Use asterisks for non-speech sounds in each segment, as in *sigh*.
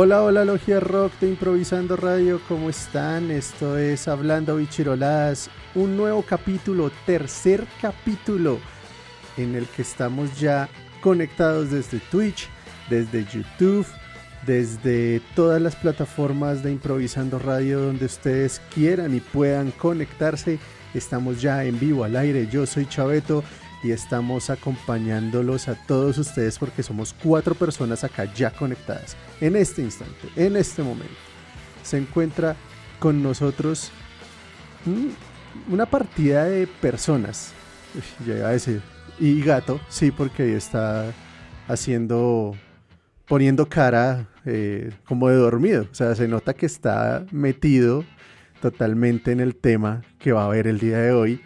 Hola, hola, Logia Rock de Improvisando Radio, ¿cómo están? Esto es Hablando Bichiroladas, un nuevo capítulo, tercer capítulo, en el que estamos ya conectados desde Twitch, desde YouTube, desde todas las plataformas de Improvisando Radio donde ustedes quieran y puedan conectarse. Estamos ya en vivo al aire. Yo soy Chaveto y estamos acompañándolos a todos ustedes porque somos cuatro personas acá ya conectadas en este instante, en este momento. Se encuentra con nosotros una partida de personas. Llega ese. Y gato, sí, porque está haciendo, poniendo cara eh, como de dormido. O sea, se nota que está metido totalmente en el tema que va a haber el día de hoy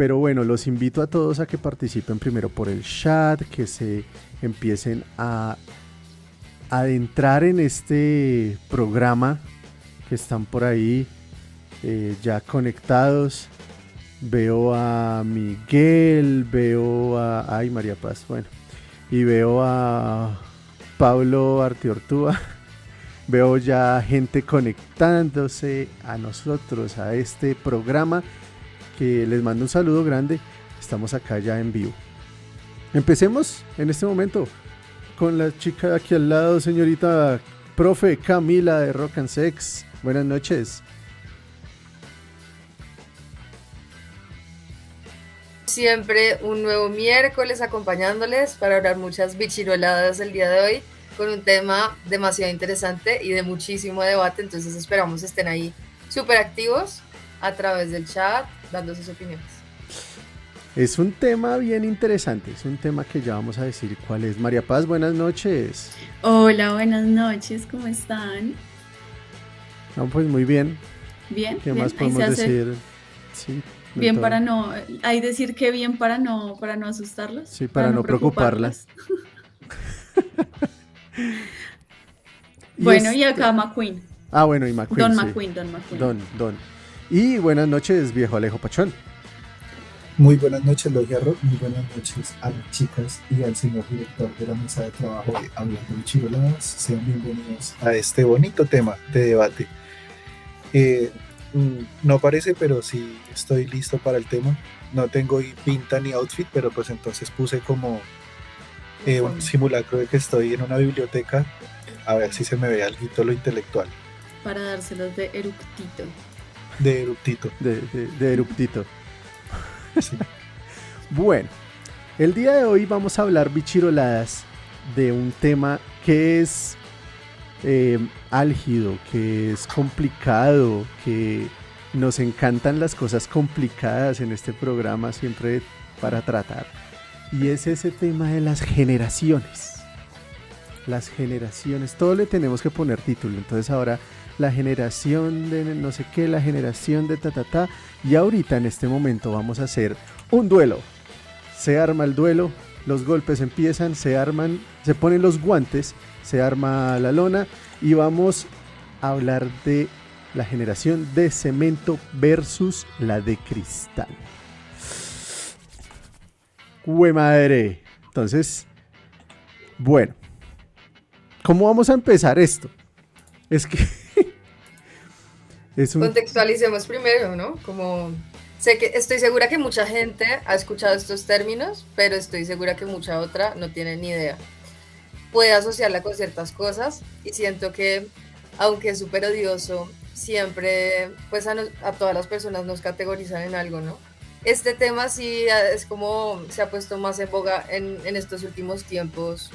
pero bueno, los invito a todos a que participen primero por el chat, que se empiecen a adentrar en este programa, que están por ahí eh, ya conectados. Veo a Miguel, veo a... Ay, María Paz, bueno. Y veo a Pablo Artiortúa. *laughs* Veo ya gente conectándose a nosotros, a este programa les mando un saludo grande. Estamos acá ya en vivo. Empecemos en este momento con la chica de aquí al lado, señorita profe Camila de Rock and Sex. Buenas noches. Siempre un nuevo miércoles acompañándoles para hablar muchas bichiroladas el día de hoy con un tema demasiado interesante y de muchísimo debate. Entonces esperamos estén ahí súper activos a través del chat, dando sus opiniones. Es un tema bien interesante, es un tema que ya vamos a decir cuál es. María Paz, buenas noches. Hola, buenas noches, ¿cómo están? No, pues muy bien. Bien. ¿Qué más podemos decir? Sí. Bien para no, hay decir que bien para no, para no asustarlos. Sí, para, no, preocuparlas. *laughs* *laughs* bueno, y acá McQueen. Ah, bueno, y McQueen. Don McQueen, Don McQueen. Don, Don. Y buenas noches, viejo Alejo Pachón. Muy buenas noches, Logia Rock. Muy buenas noches a las chicas y al señor director de la mesa de trabajo de Hablando de Chiroladas. Sean bienvenidos a este bonito tema de debate. Eh, mm, no parece, pero sí estoy listo para el tema. No tengo pinta ni outfit, pero pues entonces puse como eh, un simulacro de que estoy en una biblioteca. A ver si se me ve algo lo intelectual. Para dárselos de eructito. De eruptito. De, de, bueno, el día de hoy vamos a hablar bichiroladas de un tema que es eh, álgido, que es complicado, que nos encantan las cosas complicadas en este programa siempre para tratar. Y es ese tema de las generaciones. Las generaciones, todo le tenemos que poner título. Entonces ahora la generación de no sé qué, la generación de ta ta ta. Y ahorita en este momento vamos a hacer un duelo. Se arma el duelo, los golpes empiezan, se arman, se ponen los guantes, se arma la lona y vamos a hablar de la generación de cemento versus la de cristal. ¡Hue madre! Entonces, bueno, ¿cómo vamos a empezar esto? Es que Contextualicemos primero, ¿no? Como sé que estoy segura que mucha gente ha escuchado estos términos, pero estoy segura que mucha otra no tiene ni idea. Puede asociarla con ciertas cosas y siento que, aunque es súper odioso, siempre, pues a, todas las personas nos categorizan en algo, ¿no? Este tema sí es como se ha puesto más en boga en, estos últimos tiempos,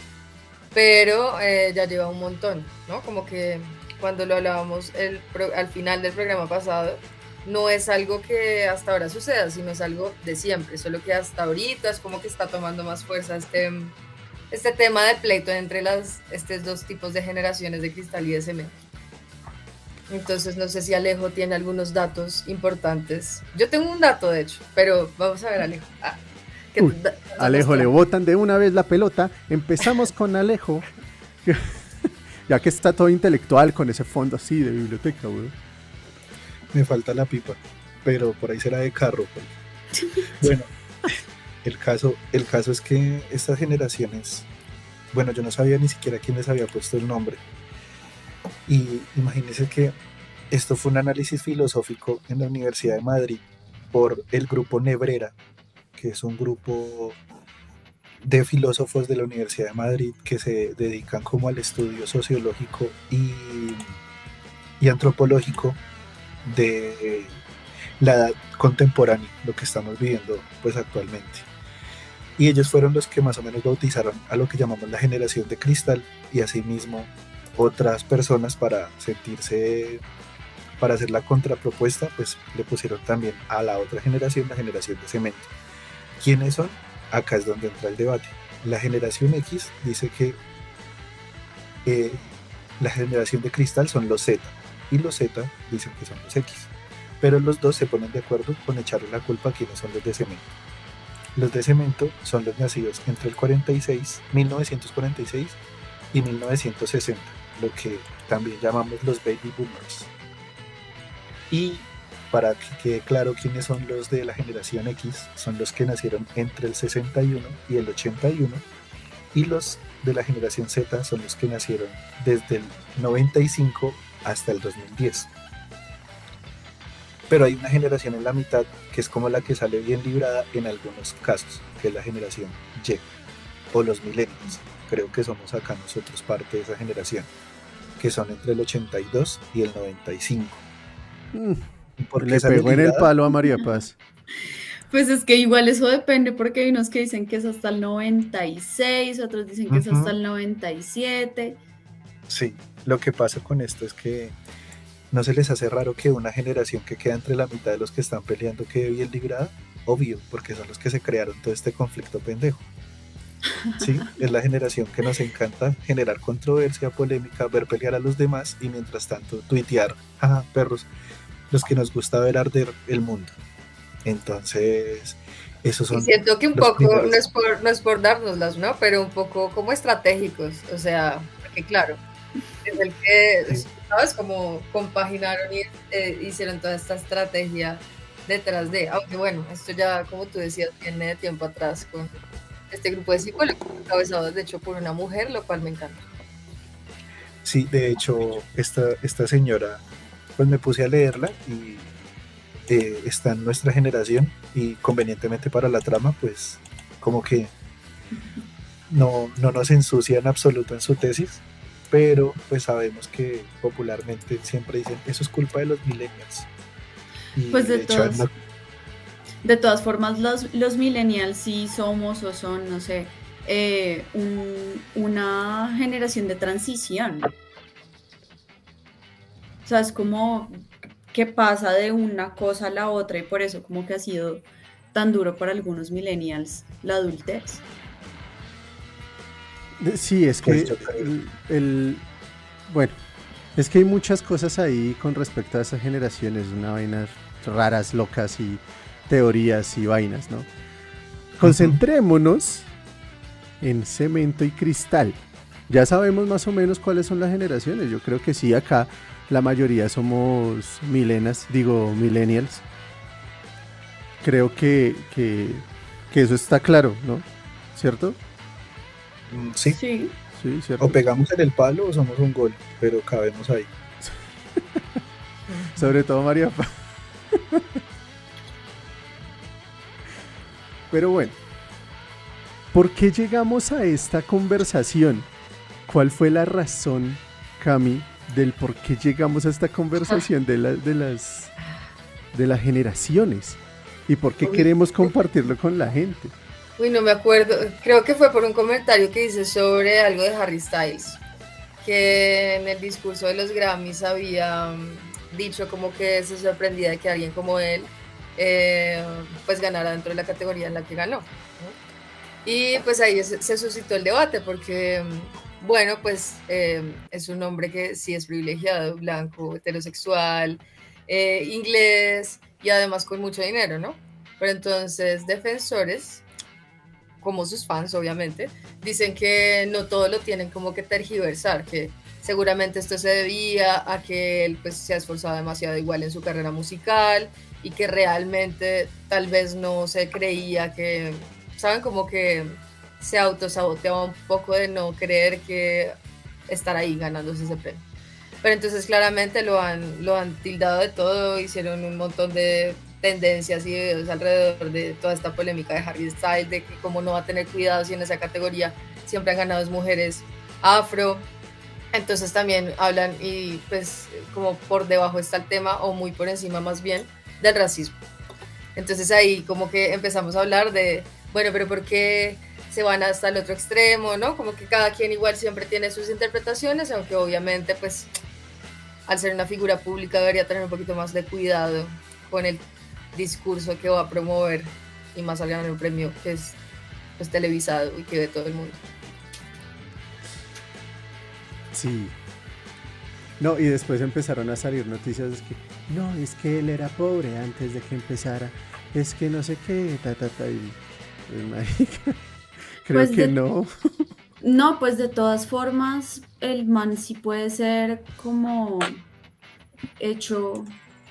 pero eh, ya lleva un montón, ¿no? Como que cuando lo hablábamos el, al final del programa pasado, no es algo que hasta ahora suceda, sino es algo de siempre, solo que hasta ahorita es como que está tomando más fuerza este, este tema de pleito entre las, estos dos tipos de generaciones de cristal y de cemento. Entonces no sé si Alejo tiene algunos datos importantes. Yo tengo un dato, de hecho, pero vamos a ver, Alejo. Ah, Alejo, le botan de una vez la pelota. Empezamos con Alejo. *laughs* Ya que está todo intelectual con ese fondo así de biblioteca, güey. Me falta la pipa, pero por ahí será de carro. Pues. *laughs* bueno, el caso, el caso es que estas generaciones, bueno, yo no sabía ni siquiera quién les había puesto el nombre, Y imagínense que esto fue un análisis filosófico en la Universidad de Madrid por el grupo Nebrera, que es un grupo de filósofos de la Universidad de Madrid que se dedican como al estudio sociológico y, antropológico de la edad contemporánea, lo que estamos viviendo pues actualmente. Y ellos fueron los que más o menos bautizaron a lo que llamamos la generación de cristal y asimismo otras personas para sentirse, para hacer la contrapropuesta, pues le pusieron también a la otra generación, la generación de cemento. ¿Quiénes son? Acá es donde entra el debate. La generación X dice que eh, la generación de cristal son los Z y los Z dicen que son los X. Pero los dos se ponen de acuerdo con echarle la culpa a quienes son los de cemento. Los de cemento son los nacidos entre el 46, 1946 y 1960, lo que también llamamos los baby boomers. Y para que quede claro quiénes son los de la generación X, son los que nacieron entre el 61 y el 81, y los de la generación Z son los que nacieron desde el 95 hasta el 2010. Pero hay una generación en la mitad que es como la que sale bien librada en algunos casos, que es la generación Y o los millennials. Creo que somos acá nosotros parte de esa generación, que son entre el 82 y el 95. Mm, le pegó en el palo a María Paz. *laughs* Pues es que igual eso depende porque hay unos que dicen que es hasta el 96, otros dicen que es hasta el 97. Sí, lo que pasa con esto es que ¿No se les hace raro que una generación que queda entre la mitad de los que están peleando quede bien librada? Obvio, porque son los que se crearon todo este conflicto pendejo. Sí, *laughs* es la generación que nos encanta generar controversia, polémica, ver pelear a los demás y mientras tanto tuitear, ajá, perros, los que nos gusta ver arder el mundo. Entonces, esos son. siento que un poco, no es, por, no es por dárnoslas, ¿no? Pero un poco como estratégicos, o sea, porque claro, es el que ¿sabes? Como compaginaron y eh, hicieron toda esta estrategia detrás de, aunque bueno, esto ya, como tú decías, viene de tiempo atrás con este grupo de psicólogos encabezados de hecho por una mujer, lo cual me encanta. Sí, de hecho, esta, esta señora, pues me puse a leerla y eh, está en nuestra generación y convenientemente para la trama, pues como que no, no nos ensucia en absoluto en su tesis, pero pues sabemos que popularmente siempre dicen eso es culpa de los millennials. pues de, de todas formas los, los millennials sí somos o son, no sé, eh, una generación de transición. O sea, es como que pasa de una cosa a la otra y por eso como que ha sido tan duro para algunos millennials la adultez. Sí, es que pues el, bueno, es que hay muchas cosas ahí con respecto a esas generaciones, una vainas raras, locas y teorías y vainas, ¿no? Concentrémonos en cemento y cristal. Ya sabemos más o menos cuáles son las generaciones. Yo creo que sí, acá la mayoría somos milenas, digo millennials. Creo que, que, que eso está claro, ¿no? ¿Cierto? Mm, sí. Sí. o pegamos en el palo o somos un gol, pero cabemos ahí. *laughs* Sobre todo María. pero bueno, ¿por qué llegamos a esta conversación? ¿Cuál fue la razón, Cami, del por qué llegamos a esta conversación de, de, las, de las generaciones? ¿Y por qué queremos compartirlo con la gente? Uy, no me acuerdo. Creo que fue por un comentario que hice sobre algo de Harry Styles, que en el discurso de los Grammys había mm, dicho como que se sorprendía de que alguien como él eh, pues ganara dentro de la categoría en la que ganó. Y pues ahí se, suscitó el debate porque, mm, bueno, pues eh, es un hombre que sí es privilegiado, blanco, heterosexual, eh, inglés y además con mucho dinero, ¿no? Pero entonces defensores como sus fans obviamente, dicen que no todo lo tienen como que tergiversar, que seguramente esto se debía a que él pues se ha esforzado demasiado igual en su carrera musical y que realmente tal vez no se creía que, saben, como que se autosaboteaba un poco de no creer que estar ahí ganándose ese premio. pero entonces claramente lo han, lo han tildado de todo, hicieron un montón de tendencias y videos alrededor de toda esta polémica de Harry Styles, de que cómo no va a tener cuidado si en esa categoría siempre han ganado mujeres afro. Entonces también hablan y pues como por debajo está el tema o muy por encima más bien del racismo. Entonces ahí como que empezamos a hablar de, bueno, pero ¿por qué se van hasta el otro extremo, no? Como que cada quien igual siempre tiene sus interpretaciones, aunque obviamente pues al ser una figura pública debería tener un poquito más de cuidado con el discurso que va a promover y más al ganar un premio que es pues, televisado y que ve todo el mundo. Sí. No, y después empezaron a salir noticias de que no, es que él era pobre antes de que empezara, es que no sé qué, ta, ta, ta, y, pues, creo pues que no. *laughs* No, pues de todas formas, el man sí puede ser como hecho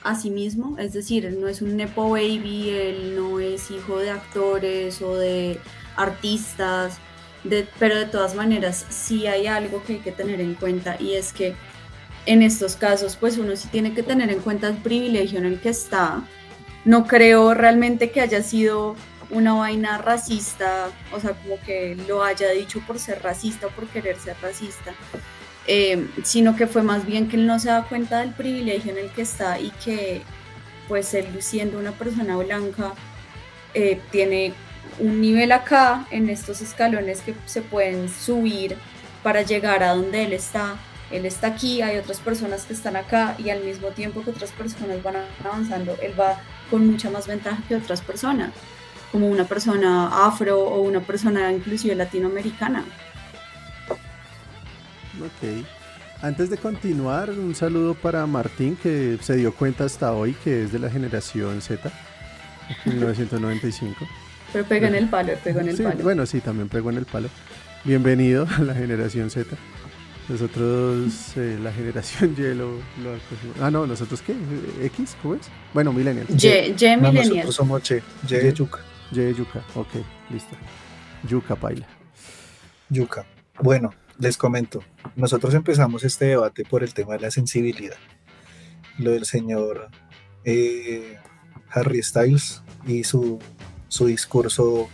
a sí mismo, es decir, él no es un nepo baby, él no es hijo de actores o de artistas, pero de todas maneras sí hay algo que hay que tener en cuenta y es que en estos casos pues uno sí tiene que tener en cuenta el privilegio en el que está. No creo realmente que haya sido una vaina racista, o sea, como que lo haya dicho por ser racista o por querer ser racista, eh, sino que fue más bien que él no se da cuenta del privilegio en el que está y que pues él siendo una persona blanca eh, tiene un nivel acá en estos escalones que se pueden subir para llegar a donde él está. Él está aquí, hay otras personas que están acá y al mismo tiempo que otras personas van avanzando, él va con mucha más ventaja que otras personas, como una persona afro o una persona inclusive latinoamericana. Ok. Antes de continuar, un saludo para Martín que se dio cuenta hasta hoy que es de la generación Z, 1995. Pero pega en el palo, pegó en el palo. Bueno, sí, también pegó en el palo. Bienvenido a la generación Z. Nosotros, eh, la generación *laughs* Y lo, Ah, no, ¿nosotros qué? ¿X? ¿Cómo es? Bueno, Millennial. Y, y no, nosotros somos Y, Y Yuca. Y de Yuca, ok, listo. Yuca, paila. Yuca. Bueno, les comento. Nosotros empezamos este debate por el tema de la sensibilidad. Lo del señor eh, Harry Styles y su su discurso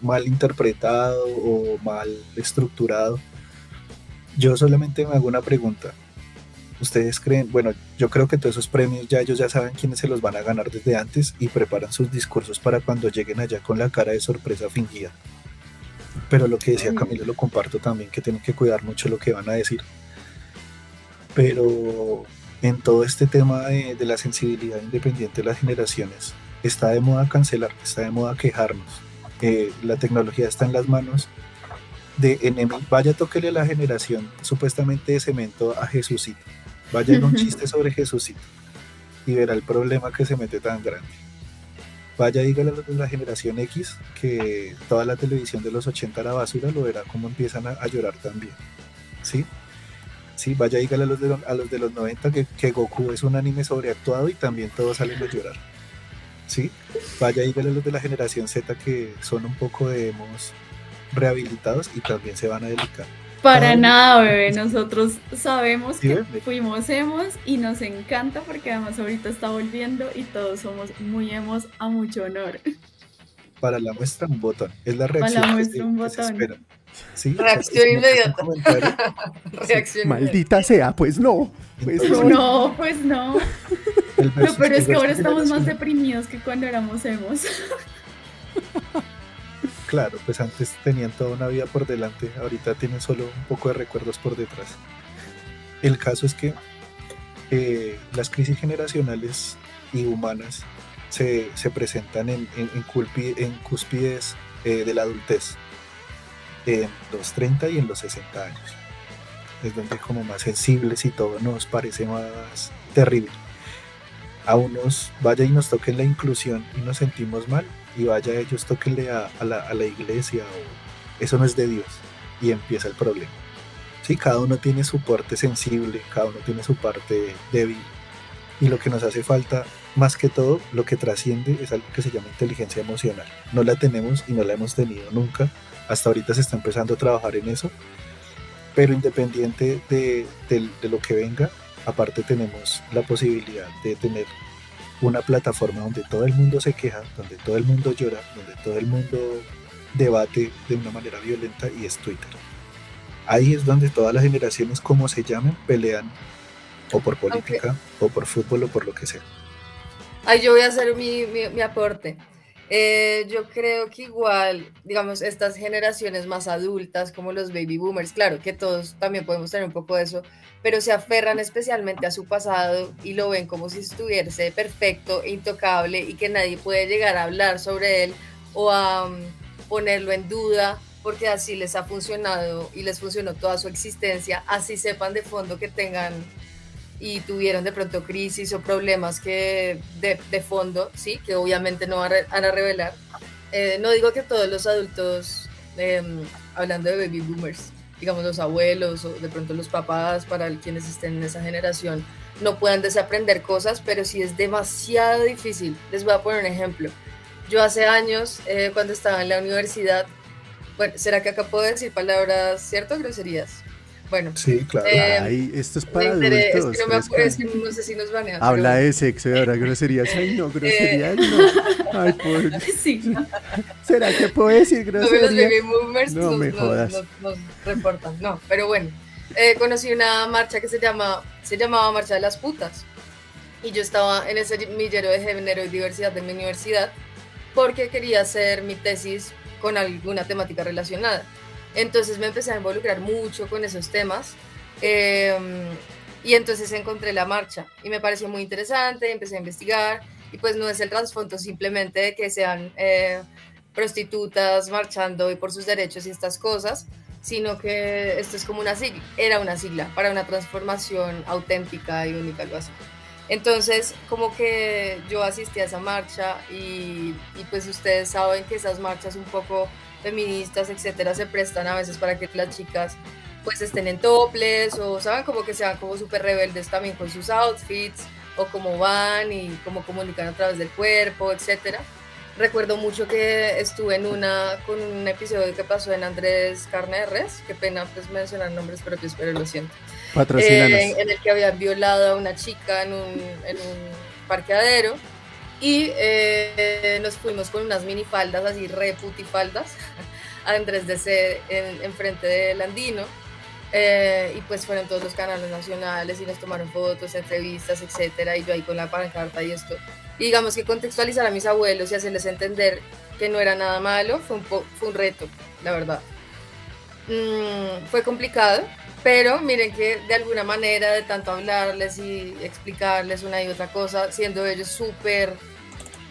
mal interpretado o mal estructurado. Yo solamente me hago una pregunta. ¿Ustedes creen? Bueno, yo creo que todos esos premios ya ellos ya saben quiénes se los van a ganar desde antes y preparan sus discursos para cuando lleguen allá con la cara de sorpresa fingida. Pero lo que decía Camilo lo comparto también, que tienen que cuidar mucho lo que van a decir. Pero en todo este tema de, de la sensibilidad independiente de las generaciones, está de moda cancelar, está de moda quejarnos. Eh, la tecnología está en las manos de enemigo. Vaya, toquele a la generación supuestamente de cemento a Jesucito. Vaya en un chiste sobre Jesucito y verá el problema que se mete tan grande. Vaya, dígale a la generación X que toda la televisión de los 80 era basura, lo verá como empiezan a, llorar también. ¿Sí? Sí, vaya, dígale a los de, a los, de los 90 que, que Goku es un anime sobreactuado y también todos salen a llorar. ¿sí? Vaya y vele los de la generación Z que son un poco de hemos rehabilitados y también se van a dedicar. Para nada, bebé. Nosotros sabemos que fuimos hemos y nos encanta porque además ahorita está volviendo y todos somos muy hemos a mucho honor. Para la muestra un botón. Es la reacción. Para la muestra un botón. Reacción *laughs* inmediata. Maldita sea, pues no. Pues no. no, pues no pero es que ahora estamos más deprimidos que cuando éramos hemos. Claro, pues antes tenían toda una vida por delante, ahorita tienen solo un poco de recuerdos por detrás. El caso es que eh, las crisis generacionales y humanas se, presentan en, en, cúspides eh, de la adultez, en los 30 y en los 60 años. Es donde como más sensibles y todo nos parece más terrible a unos vaya y nos toquen la inclusión y nos sentimos mal y vaya ellos toquenle a, la, iglesia o eso no es de Dios y empieza el problema. Sí, cada uno tiene su parte sensible, cada uno tiene su parte débil y lo que nos hace falta más que todo lo que trasciende es algo que se llama inteligencia emocional. No la tenemos y no la hemos tenido nunca. Hasta ahorita se está empezando a trabajar en eso. Pero independiente de, de lo que venga, aparte tenemos la posibilidad de tener una plataforma donde todo el mundo se queja, donde todo el mundo llora, donde todo el mundo debate de una manera violenta y es Twitter. Ahí es donde todas las generaciones, como se llamen, pelean o por política, o por fútbol, o por lo que sea. Ahí yo voy a hacer mi, mi, aporte. Eh, yo creo que igual, digamos, estas generaciones más adultas, como los baby boomers, claro que todos también podemos tener un poco de eso, pero se aferran especialmente a su pasado y lo ven como si estuviese perfecto, intocable y que nadie puede llegar a hablar sobre él o a um, ponerlo en duda porque así les ha funcionado y les funcionó toda su existencia, así sepan de fondo que tengan y tuvieron de pronto crisis o problemas que de, de fondo, sí, que obviamente no van a, revelar. Eh, no digo que todos los adultos, em, hablando de baby boomers, digamos los abuelos o de pronto los papás, para quienes estén en esa generación, no puedan desaprender cosas, pero sí es demasiado difícil. Les voy a poner un ejemplo. Yo hace años, eh, cuando estaba en la universidad, bueno, ¿será que acá puedo decir palabras, cierto? Groserías. Bueno. Sí, claro. Eh, esto es para adultos. Es que no me acuerdo, es que no sé si nos van a... Habla de sexo y ahora groserías. *laughs* Ay, no, groserías eh, no. Ay, por... *laughs* Sí. ¿Será que puedo decir groserías? No, los baby boomers no, nos, me jodas. Nos, reportan. No, pero bueno. Eh, conocí una marcha que se, llama, se llamaba Marcha de las Putas. Y yo estaba en ese millero de género y diversidad de mi universidad porque quería hacer mi tesis con alguna temática relacionada. Entonces me empecé a involucrar mucho con esos temas. Em, y entonces encontré la marcha y me pareció muy interesante, empecé a investigar y pues no es el trasfondo simplemente de que sean eh, prostitutas marchando y por sus derechos y estas cosas, sino que esto es como una sigla, era una sigla para una transformación auténtica y única, algo así. Entonces, como que yo asistí a esa marcha y, y pues ustedes saben que esas marchas un poco feministas, etcétera, se prestan a veces para que las chicas pues estén en toples o saben como que sean como súper rebeldes también con sus outfits o cómo van y cómo comunican a través del cuerpo, etcétera. Recuerdo mucho que estuve en una con un episodio que pasó en Andrés Carne de Res, qué pena pues mencionar nombres propios, pero lo siento. Eh, en el que habían violado a una chica en un, en un parqueadero y eh, nos fuimos con unas minifaldas así re putifaldas *laughs* a Andrés de C en, frente del Andino eh, y pues fueron todos los canales nacionales y nos tomaron fotos, entrevistas, etcétera y yo ahí con la pancarta y esto y digamos que contextualizar a mis abuelos y hacerles entender que no era nada malo fue un, fue un reto, la verdad. Mm, fue complicado, pero miren que de alguna manera, de tanto hablarles y explicarles una y otra cosa, siendo ellos súper,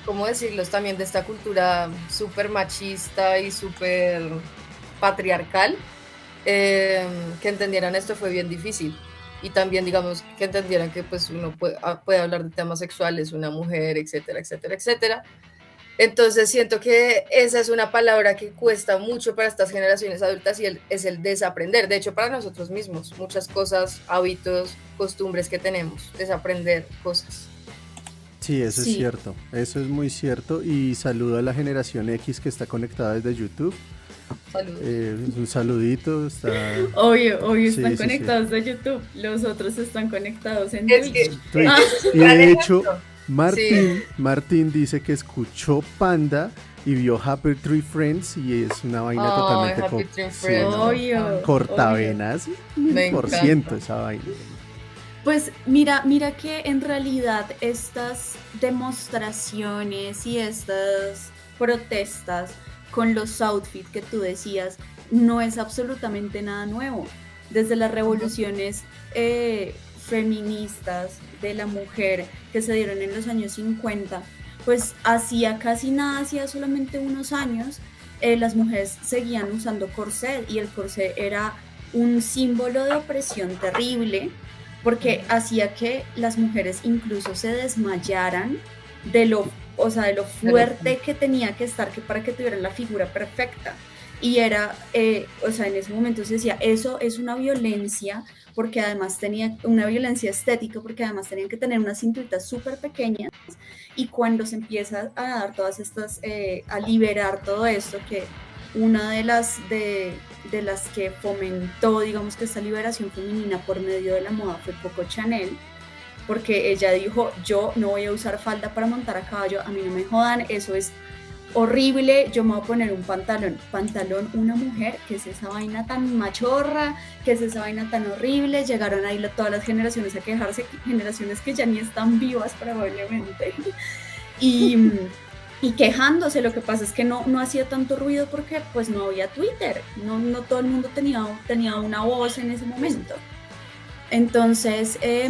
¿cómo decirlos? También de esta cultura súper machista y súper patriarcal, em, que entendieran esto fue bien difícil. Y también, digamos, que entendieran que pues uno puede, ah, puede hablar de temas sexuales, una mujer, etcétera, etcétera, etcétera entonces siento que esa es una palabra que cuesta mucho para estas generaciones adultas y es el desaprender. De hecho, para nosotros mismos, muchas cosas, hábitos, costumbres que tenemos, desaprender cosas. Sí, eso es cierto, eso es muy cierto y saludo a la generación X que está conectada desde YouTube. Saludos. Eh, un saludito. Está... *laughs* Obvio, obvio, están conectados de YouTube. Los otros están conectados en Twitch. Y de hecho, Martín, Martín dice que escuchó Panda y vio Happy Tree Friends y es una vaina totalmente cortavenas, por ciento esa vaina. Pues mira, mira que en realidad estas demostraciones y estas protestas con los outfits que tú decías no es absolutamente nada nuevo. Desde las revoluciones eh, feministas de la mujer que se dieron en los años 50, pues hacía casi nada, hacía solamente unos años, eh, las mujeres seguían usando corset y el corset era un símbolo de opresión terrible porque hacía que las mujeres incluso se desmayaran de lo, o sea, de lo fuerte que tenía que estar que para que tuvieran la figura perfecta. Y era, eh, o sea, en ese momento se decía, eso es una violencia porque además tenía una violencia estética, porque además tenían que tener unas cinturitas súper pequeñas y cuando se empieza a dar todas estas, eh, a liberar todo esto, que una de las, de, de las que fomentó, digamos que esta liberación femenina por medio de la moda fue Coco Chanel, porque ella dijo, yo no voy a usar falda para montar a caballo, a mí no me jodan, eso es horrible, yo me voy a poner un pantalón, pantalón una mujer, que es esa vaina tan machorra, que es esa vaina tan horrible, llegaron ahí todas las generaciones a quejarse, generaciones que ya ni están vivas probablemente, y, y quejándose, lo que pasa es que no, no hacía tanto ruido porque pues no había Twitter, no, no todo el mundo tenía, tenía una voz en ese momento. Entonces, eh,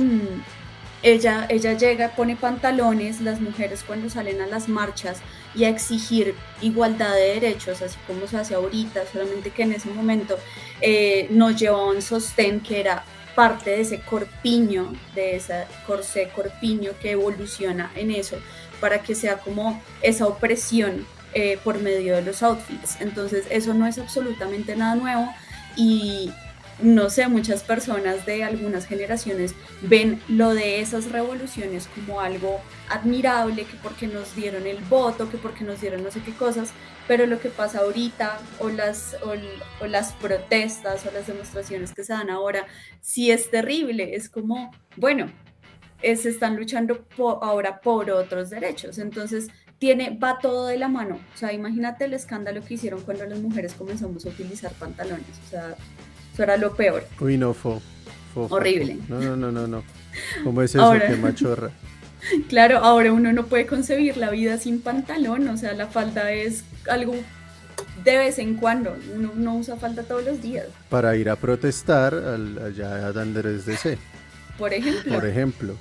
ella, ella llega, pone pantalones, las mujeres cuando salen a las marchas y a exigir igualdad de derechos, así como se hace ahorita, solamente que en ese momento eh, nos llevaba un sostén que era parte de ese corpiño, de ese corsé corpiño que evoluciona en eso, para que sea como esa opresión eh, por medio de los outfits. Entonces eso no es absolutamente nada nuevo y, no sé, muchas personas de algunas generaciones ven lo de esas revoluciones como algo admirable, que porque nos dieron el voto, que porque nos dieron no sé qué cosas, pero lo que pasa ahorita o las, o, las protestas o las demostraciones que se dan ahora, sí es terrible, es como, bueno, se están luchando ahora por otros derechos, entonces tiene, va todo de la mano, o sea, imagínate el escándalo que hicieron cuando las mujeres comenzamos a utilizar pantalones, o sea, eso era lo peor. Uy, no, fo. Horrible. No, no, no, no, no. ¿Cómo es eso? Qué machorra. *laughs* Claro, ahora uno no puede concebir la vida sin pantalón, o sea, la falda es algo de vez en cuando, uno no usa falda todos los días. Para ir a protestar allá a Andrés DC. Por ejemplo. Por ejemplo.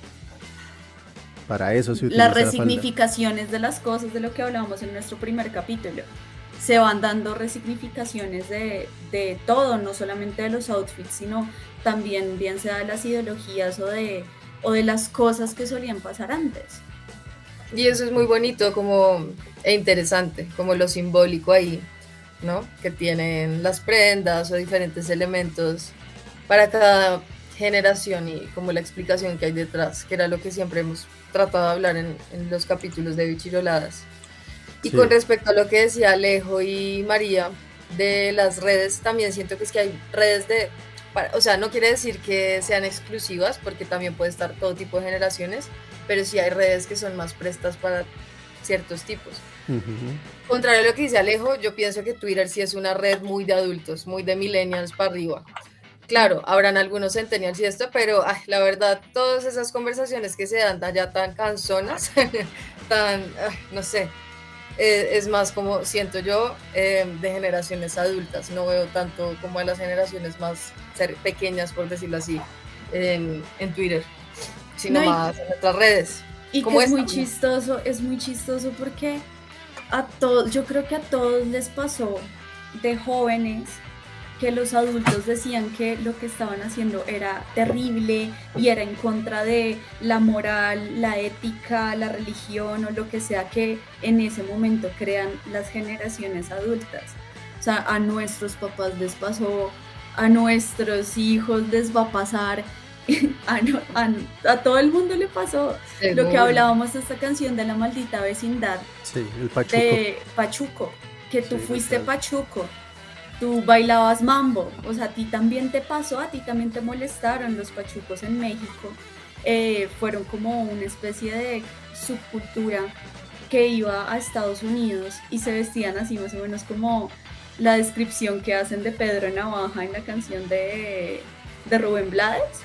Para eso se utiliza Las resignificaciones de las cosas de lo que hablábamos en nuestro primer capítulo se van dando resignificaciones de, de, todo, no solamente de los outfits, sino también bien sea de las ideologías o de, o de las cosas que solían pasar antes. Y eso es muy bonito como, e interesante, como lo simbólico ahí, ¿no? Que tienen las prendas o diferentes elementos para cada generación y como la explicación que hay detrás, que era lo que siempre hemos tratado de hablar en, en los capítulos de Bichiroladas y con respecto a lo que decía Alejo y María de las redes, también siento que es que hay redes de, o sea, no quiere decir que sean exclusivas, porque también puede estar todo tipo de generaciones, pero sí hay redes que son más prestas para ciertos tipos. Contrario a lo que dice Alejo, yo pienso que Twitter sí es una red muy de adultos, muy de millennials para arriba. Claro, habrán algunos centennials y esto, pero la verdad, todas esas conversaciones que se dan allá tan canzonas, *laughs* tan, no sé, eh, es más como siento yo eh, de generaciones adultas, no veo tanto como a las generaciones más pequeñas, por decirlo así, en, Twitter, sino más en otras redes. Y que es muy chistoso, es muy chistoso porque a todos, yo creo que a todos les pasó de jóvenes que los adultos decían que lo que estaban haciendo era terrible y era en contra de la moral, la ética, la religión o lo que sea que en ese momento crean las generaciones adultas. O sea, a nuestros papás les pasó, a nuestros hijos les va a pasar, *laughs* a, todo el mundo le pasó lo que hablábamos de esta canción de la maldita vecindad. Sí, el Pachuco. De Pachuco, que tú fuiste Pachuco tú bailabas mambo, o sea, a ti también te pasó, a ti también te molestaron los pachucos en México, eh, fueron como una especie de subcultura que iba a Estados Unidos y se vestían así más o menos como la descripción que hacen de Pedro Navaja en la canción de, de Rubén Blades.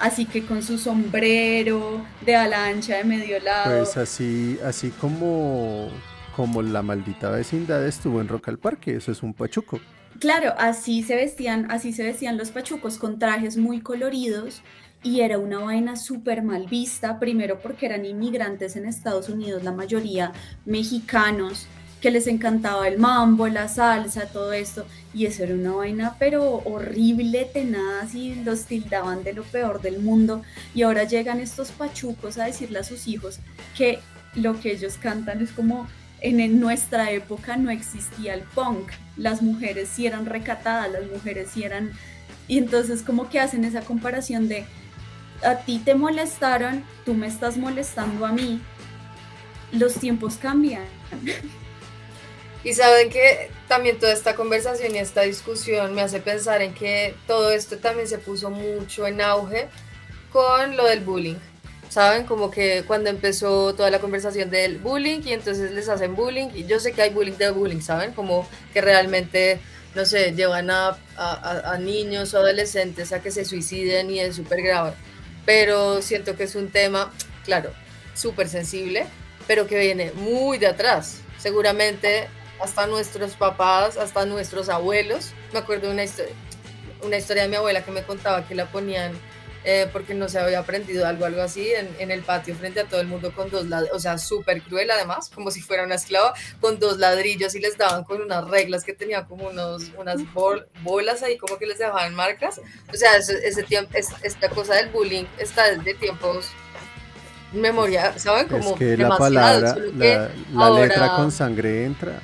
Así que con su sombrero de ala ancha de medio lado. Pues así, así como como la maldita vecindad estuvo en Rock al Parque, eso es un pachuco. Claro, así se vestían, así se vestían los pachucos con trajes muy coloridos y era una vaina súper mal vista, primero porque eran inmigrantes en Estados Unidos, la mayoría mexicanos, que les encantaba el mambo, la salsa, todo esto, y eso era una vaina pero horrible, tenaz, y los tildaban de lo peor del mundo, y ahora llegan estos pachucos a decirle a sus hijos que lo que ellos cantan es como en nuestra época no existía el punk, las mujeres sí eran recatadas, las mujeres sí eran... Y entonces como que hacen esa comparación de, a ti te molestaron, tú me estás molestando a mí, los tiempos cambian. Y saben que también toda esta conversación y esta discusión me hace pensar en que todo esto también se puso mucho en auge con lo del bullying. ¿Saben? Como que cuando empezó toda la conversación del bullying y entonces les hacen bullying y yo sé que hay bullying de bullying, ¿saben? Como que realmente, no sé, llevan a, a, a niños o adolescentes a que se suiciden y es súper grave. Pero siento que es un tema, claro, súper sensible, pero que viene muy de atrás. Seguramente hasta nuestros papás, hasta nuestros abuelos. Me acuerdo de una historia, una historia de mi abuela que me contaba que la ponían eh, porque no se había aprendido algo, algo así, en, el patio frente a todo el mundo con dos ladrillos, o sea, súper cruel además, como si fuera una esclava, con dos ladrillos y les daban con unas reglas que tenían como unos, unas bolas ahí, como que les dejaban marcas. O sea, ese, tiempo, esta cosa del bullying está desde tiempos memoria, ¿saben? Como es que la palabra, la, letra con sangre entra.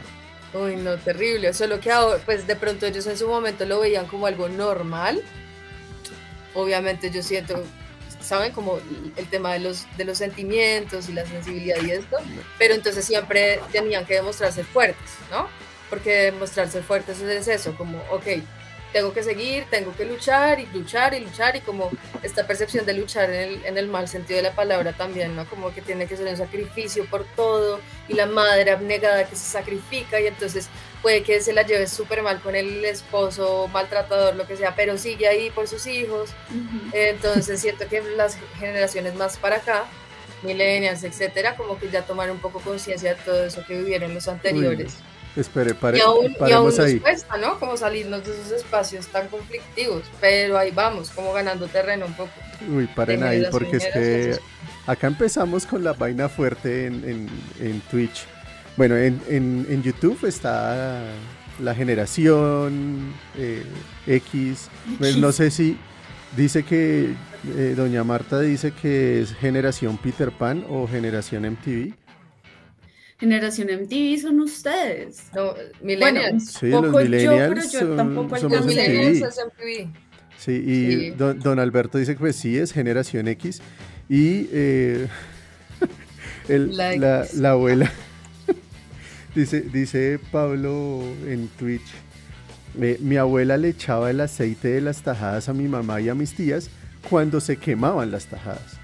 Uy, no, terrible. Solo que ahora, pues de pronto ellos en su momento lo veían como algo normal. Obviamente yo siento, ¿saben? Como el tema de los, de los sentimientos y la sensibilidad y esto. Pero entonces siempre tenían que demostrarse fuertes, ¿no? Porque demostrarse fuertes es eso, como, ok, tengo que seguir, tengo que luchar y luchar y luchar y como esta percepción de luchar en el, en el, mal sentido de la palabra también, ¿no? Como que tiene que ser un sacrificio por todo y la madre abnegada que se sacrifica y entonces puede que se la lleve súper mal con el esposo maltratador, lo que sea, pero sigue ahí por sus hijos. Entonces siento que las generaciones más para acá, millennials, etcétera, como que ya tomaron un poco conciencia de todo eso que vivieron los anteriores. Espere, pare, y aún, y aún nos cuesta, ¿no? Como salirnos de esos espacios tan conflictivos, pero ahí vamos, como ganando terreno un poco. Uy, paren ahí, porque es que acá empezamos con la vaina fuerte en, en, Twitch. Bueno, en, en, YouTube está la generación eh, X. Pues no sé si dice que eh, Doña Marta dice que es generación Peter Pan o generación MTV. Generación MTV son ustedes. No, millennials. sí, los millennials yo, pero yo tampoco somos MTV. Sí, y Don, Alberto dice que pues sí, es generación X. Y eh, *laughs* la, la, abuela, dice, dice Pablo en Twitch, eh, mi abuela le echaba el aceite de las tajadas a mi mamá y a mis tías cuando se quemaban las tajadas.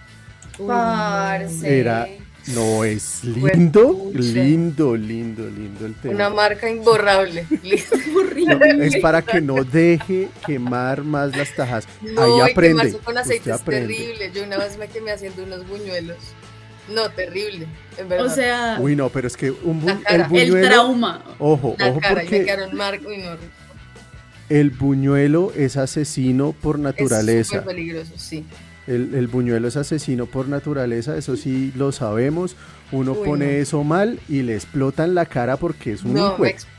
Era no, es lindo, lindo, lindo, lindo el tema. Una marca imborrable. *laughs* es para que no deje quemar más las tajas. Ahí aprende. con aceite es terrible. Yo una vez me quemé haciendo unos buñuelos. No, terrible, en verdad. O sea. Uy, no, pero es que un el buñuelo. El trauma. Ojo, ojo, porque. El buñuelo es asesino por naturaleza. Es peligroso, sí. El, buñuelo es asesino por naturaleza, eso sí lo sabemos. Uno pone eso mal y le explotan la cara porque es un No,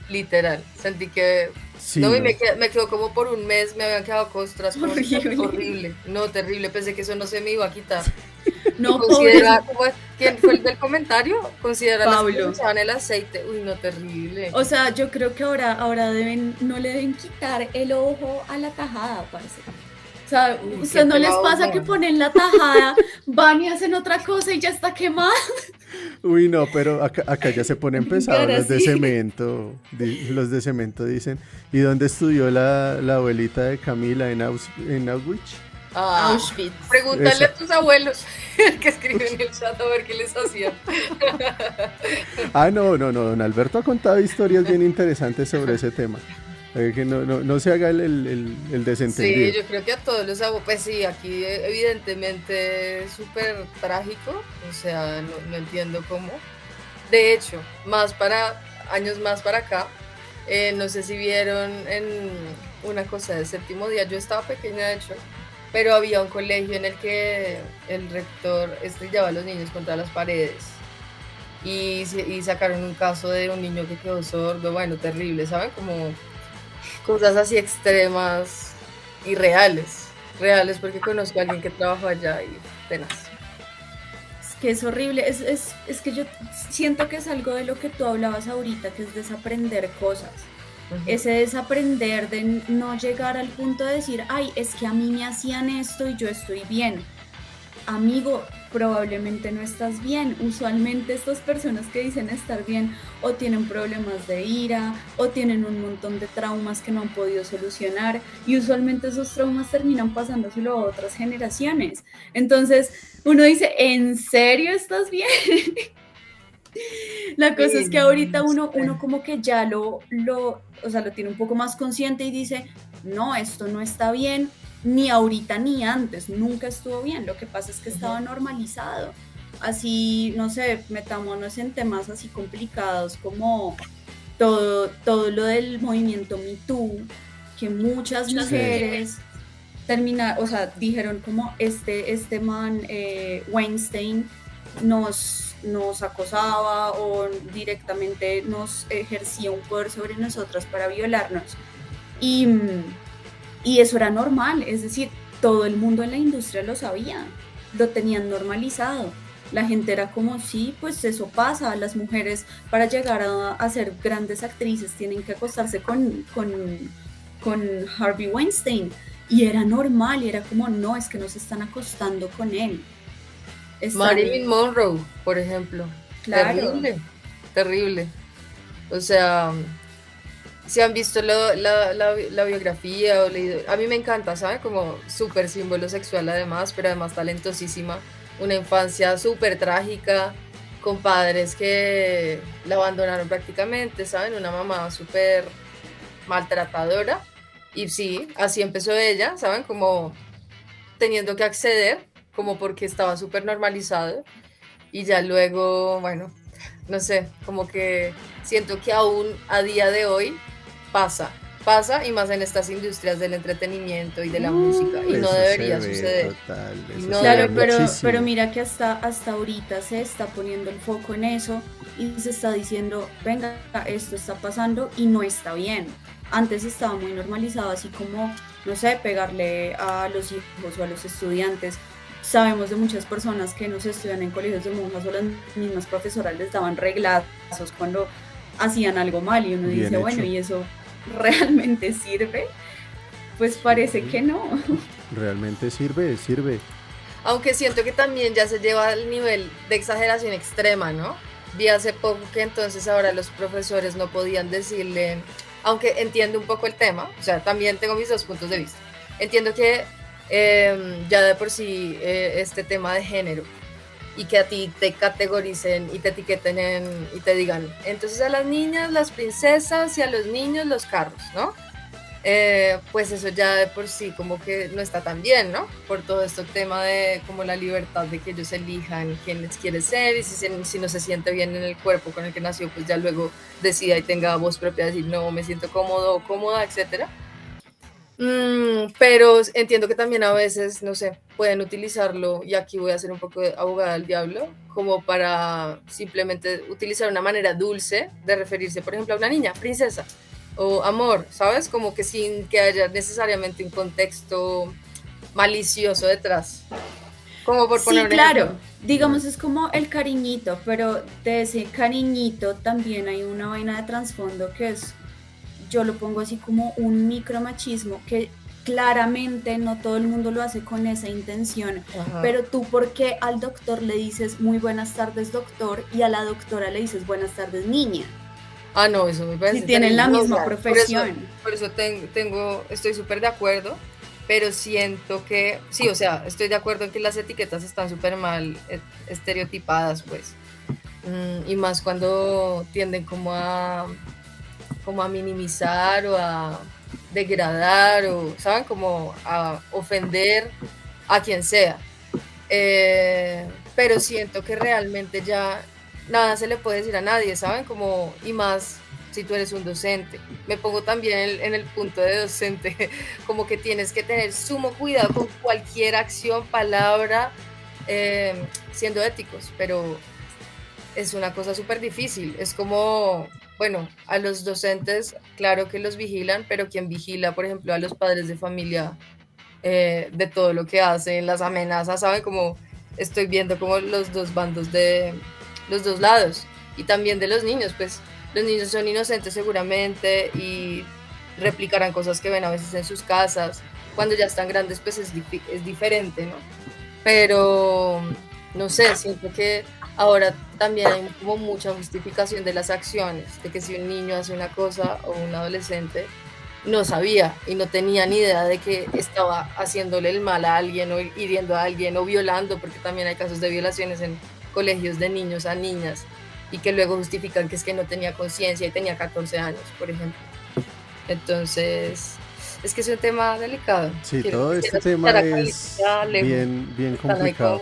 literal. Sentí que. No, Me, quedó, como por un mes, me habían quedado costras. *laughs* Horrible. horrible. No, terrible. Pensé que eso no se me iba a quitar. *laughs* No, Considera, ¿Quién fue el del comentario? Considera Pablo. las el aceite. Uy, no, terrible. O sea, yo creo que ahora, ahora deben, no le deben quitar el ojo a la tajada, parece. O sea, ¿usted no les pasa que ponen la tajada, *laughs* van y hacen otra cosa y ya está quemada? Uy, no, pero acá, ya se ponen *laughs* pesados los de cemento. Los de cemento dicen. ¿Y dónde estudió la, abuelita de Camila en, en Auschwitz? Ah, Auschwitz. Pregúntale a tus abuelos *laughs* que escriben en el chat a ver qué les hacían. ah, no, no, no. Don Alberto ha contado historias bien interesantes sobre ese tema. Que no, no, no, se haga el, el, desentendido. Sí, yo creo que a todos los hago, pues sí, aquí evidentemente es súper trágico, o sea, no, entiendo cómo. De hecho, más para, años más para acá, eh, no sé si vieron en una cosa de séptimo día, yo estaba pequeña de hecho, pero había un colegio en el que el rector estrellaba a los niños contra las paredes. Y, y sacaron un caso de un niño que quedó sordo, bueno, terrible, ¿saben? Como cosas así extremas y reales. Reales porque conozco a alguien que trabaja allá y tenaz. Es que es horrible. Es, es, es, que yo siento que es algo de lo que tú hablabas ahorita, que es desaprender cosas. Ese desaprender de no llegar al punto de decir, ay, es que a mí me hacían esto y yo estoy bien. Amigo, probablemente no estás bien. Usualmente estas personas que dicen estar bien o tienen problemas de ira o tienen un montón de traumas que no han podido solucionar y usualmente esos traumas terminan pasándoselo a otras generaciones. Entonces uno dice, ¿en serio estás bien? *laughs* La cosa es que ahorita uno, uno como que ya lo, lo, o sea, lo tiene un poco más consciente y dice, no, esto no está bien, ni ahorita ni antes, nunca estuvo bien. Lo que pasa es que estaba normalizado. Así, no sé, metámonos en temas así complicados como todo, todo lo del movimiento Me Too, que muchas mujeres terminaron, o sea, dijeron como este, este man eh, Weinstein nos, nos acosaba o directamente nos ejercía un poder sobre nosotras para violarnos. Y mm, y eso era normal, es decir, todo el mundo en la industria lo sabía, lo tenían normalizado. La gente era como, sí, pues eso pasa, las mujeres para llegar a, ser grandes actrices tienen que acostarse con, con, con Harvey Weinstein. Y era normal, y era como, no, es que no se están acostando con él. Marilyn Monroe, por ejemplo. Claro. Terrible, terrible. O sea, si han visto la, la, biografía o leído, a mí me encanta, ¿sabe? Como súper símbolo sexual además, pero además talentosísima. Una infancia súper trágica, con padres que la abandonaron prácticamente, ¿saben? Una mamá súper maltratadora. Y sí, así empezó ella, ¿saben? Como teniendo que acceder, como porque estaba súper normalizado. Y ya luego, bueno, no sé, como que siento que aún a día de hoy pasa, pasa y más en estas industrias del entretenimiento y de la música y no debería suceder. claro, pero, pero mira que hasta, hasta ahorita se está poniendo el foco en eso y se está diciendo, venga, esto está pasando y no está bien. Antes estaba muy normalizado, así como, no sé, pegarle a los hijos o a los estudiantes. Sabemos de muchas personas que no se estudian en colegios de monjas o las mismas profesoras les daban reglazos cuando hacían algo mal y uno dice, bueno, ¿y eso *laughs* realmente sirve? Pues parece que no. Realmente sirve, sirve. Aunque siento que también ya se lleva al nivel de exageración extrema, ¿no? Vi hace poco que entonces ahora los profesores no podían decirle, aunque entiendo un poco el tema, o sea, también tengo mis dos puntos de vista. Entiendo que em, ya de por sí eh, este tema de género y que a ti te categoricen y te etiqueten y te digan, entonces a las niñas las princesas y a los niños los carros, ¿no? Eh, pues eso ya de por sí como que no está tan bien, ¿no? Por todo este tema de como la libertad de que ellos elijan quién les quiere ser y si, si no se siente bien en el cuerpo con el que nació, pues ya luego decida y tenga voz propia, decir, no, me siento cómodo o cómoda, etcétera. Mm, pero entiendo que también a veces, no sé, pueden utilizarlo, y aquí voy a ser un poco de abogada del diablo, como para simplemente utilizar una manera dulce de referirse, por ejemplo, a una niña, princesa o amor, ¿sabes? Como que sin que haya necesariamente un contexto malicioso detrás. Como por poner sí, claro. Digamos, es como el cariñito, pero de ese cariñito también hay una vaina de trasfondo que es yo lo pongo así como un micromachismo que claramente no todo el mundo lo hace con esa intención, pero tú por qué al doctor le dices muy buenas tardes doctor y a la doctora le dices buenas tardes niña. Ah, no, eso me parece. Si tienen la misma profesión. Por eso, tengo, estoy súper de acuerdo, pero siento que, sí, o sea, estoy de acuerdo en que las etiquetas están súper mal eh, estereotipadas, pues. Mm, y más cuando tienden como a como a minimizar o a degradar o, ¿saben? Como a ofender a quien sea. Eh, pero siento que realmente ya nada se le puede decir a nadie, ¿saben? Como, y más si tú eres un docente. Me pongo también en, el punto de docente, *laughs* como que tienes que tener sumo cuidado con cualquier acción, palabra, eh, siendo éticos, pero es una cosa súper difícil. Es como bueno, a los docentes, claro que los vigilan, pero quien vigila, por ejemplo, a los padres de familia eh, de todo lo que hacen, las amenazas, ¿saben? Como estoy viendo como los dos bandos de los dos lados y también de los niños, pues los niños son inocentes seguramente y replicarán cosas que ven a veces en sus casas. Cuando ya están grandes, pues es, es diferente, ¿no? Pero no sé, siento que ahora también hay como mucha justificación de las acciones, de que si un niño hace una cosa o un adolescente no sabía y no tenía ni idea de que estaba haciéndole el mal a alguien o hiriendo a alguien o violando, porque también hay casos de violaciones en colegios de niños a niñas y que luego justifican que es que no tenía conciencia y tenía 14 años, por ejemplo. Entonces, es que es un tema delicado. Sí, todo este tema es bien, bien complicado.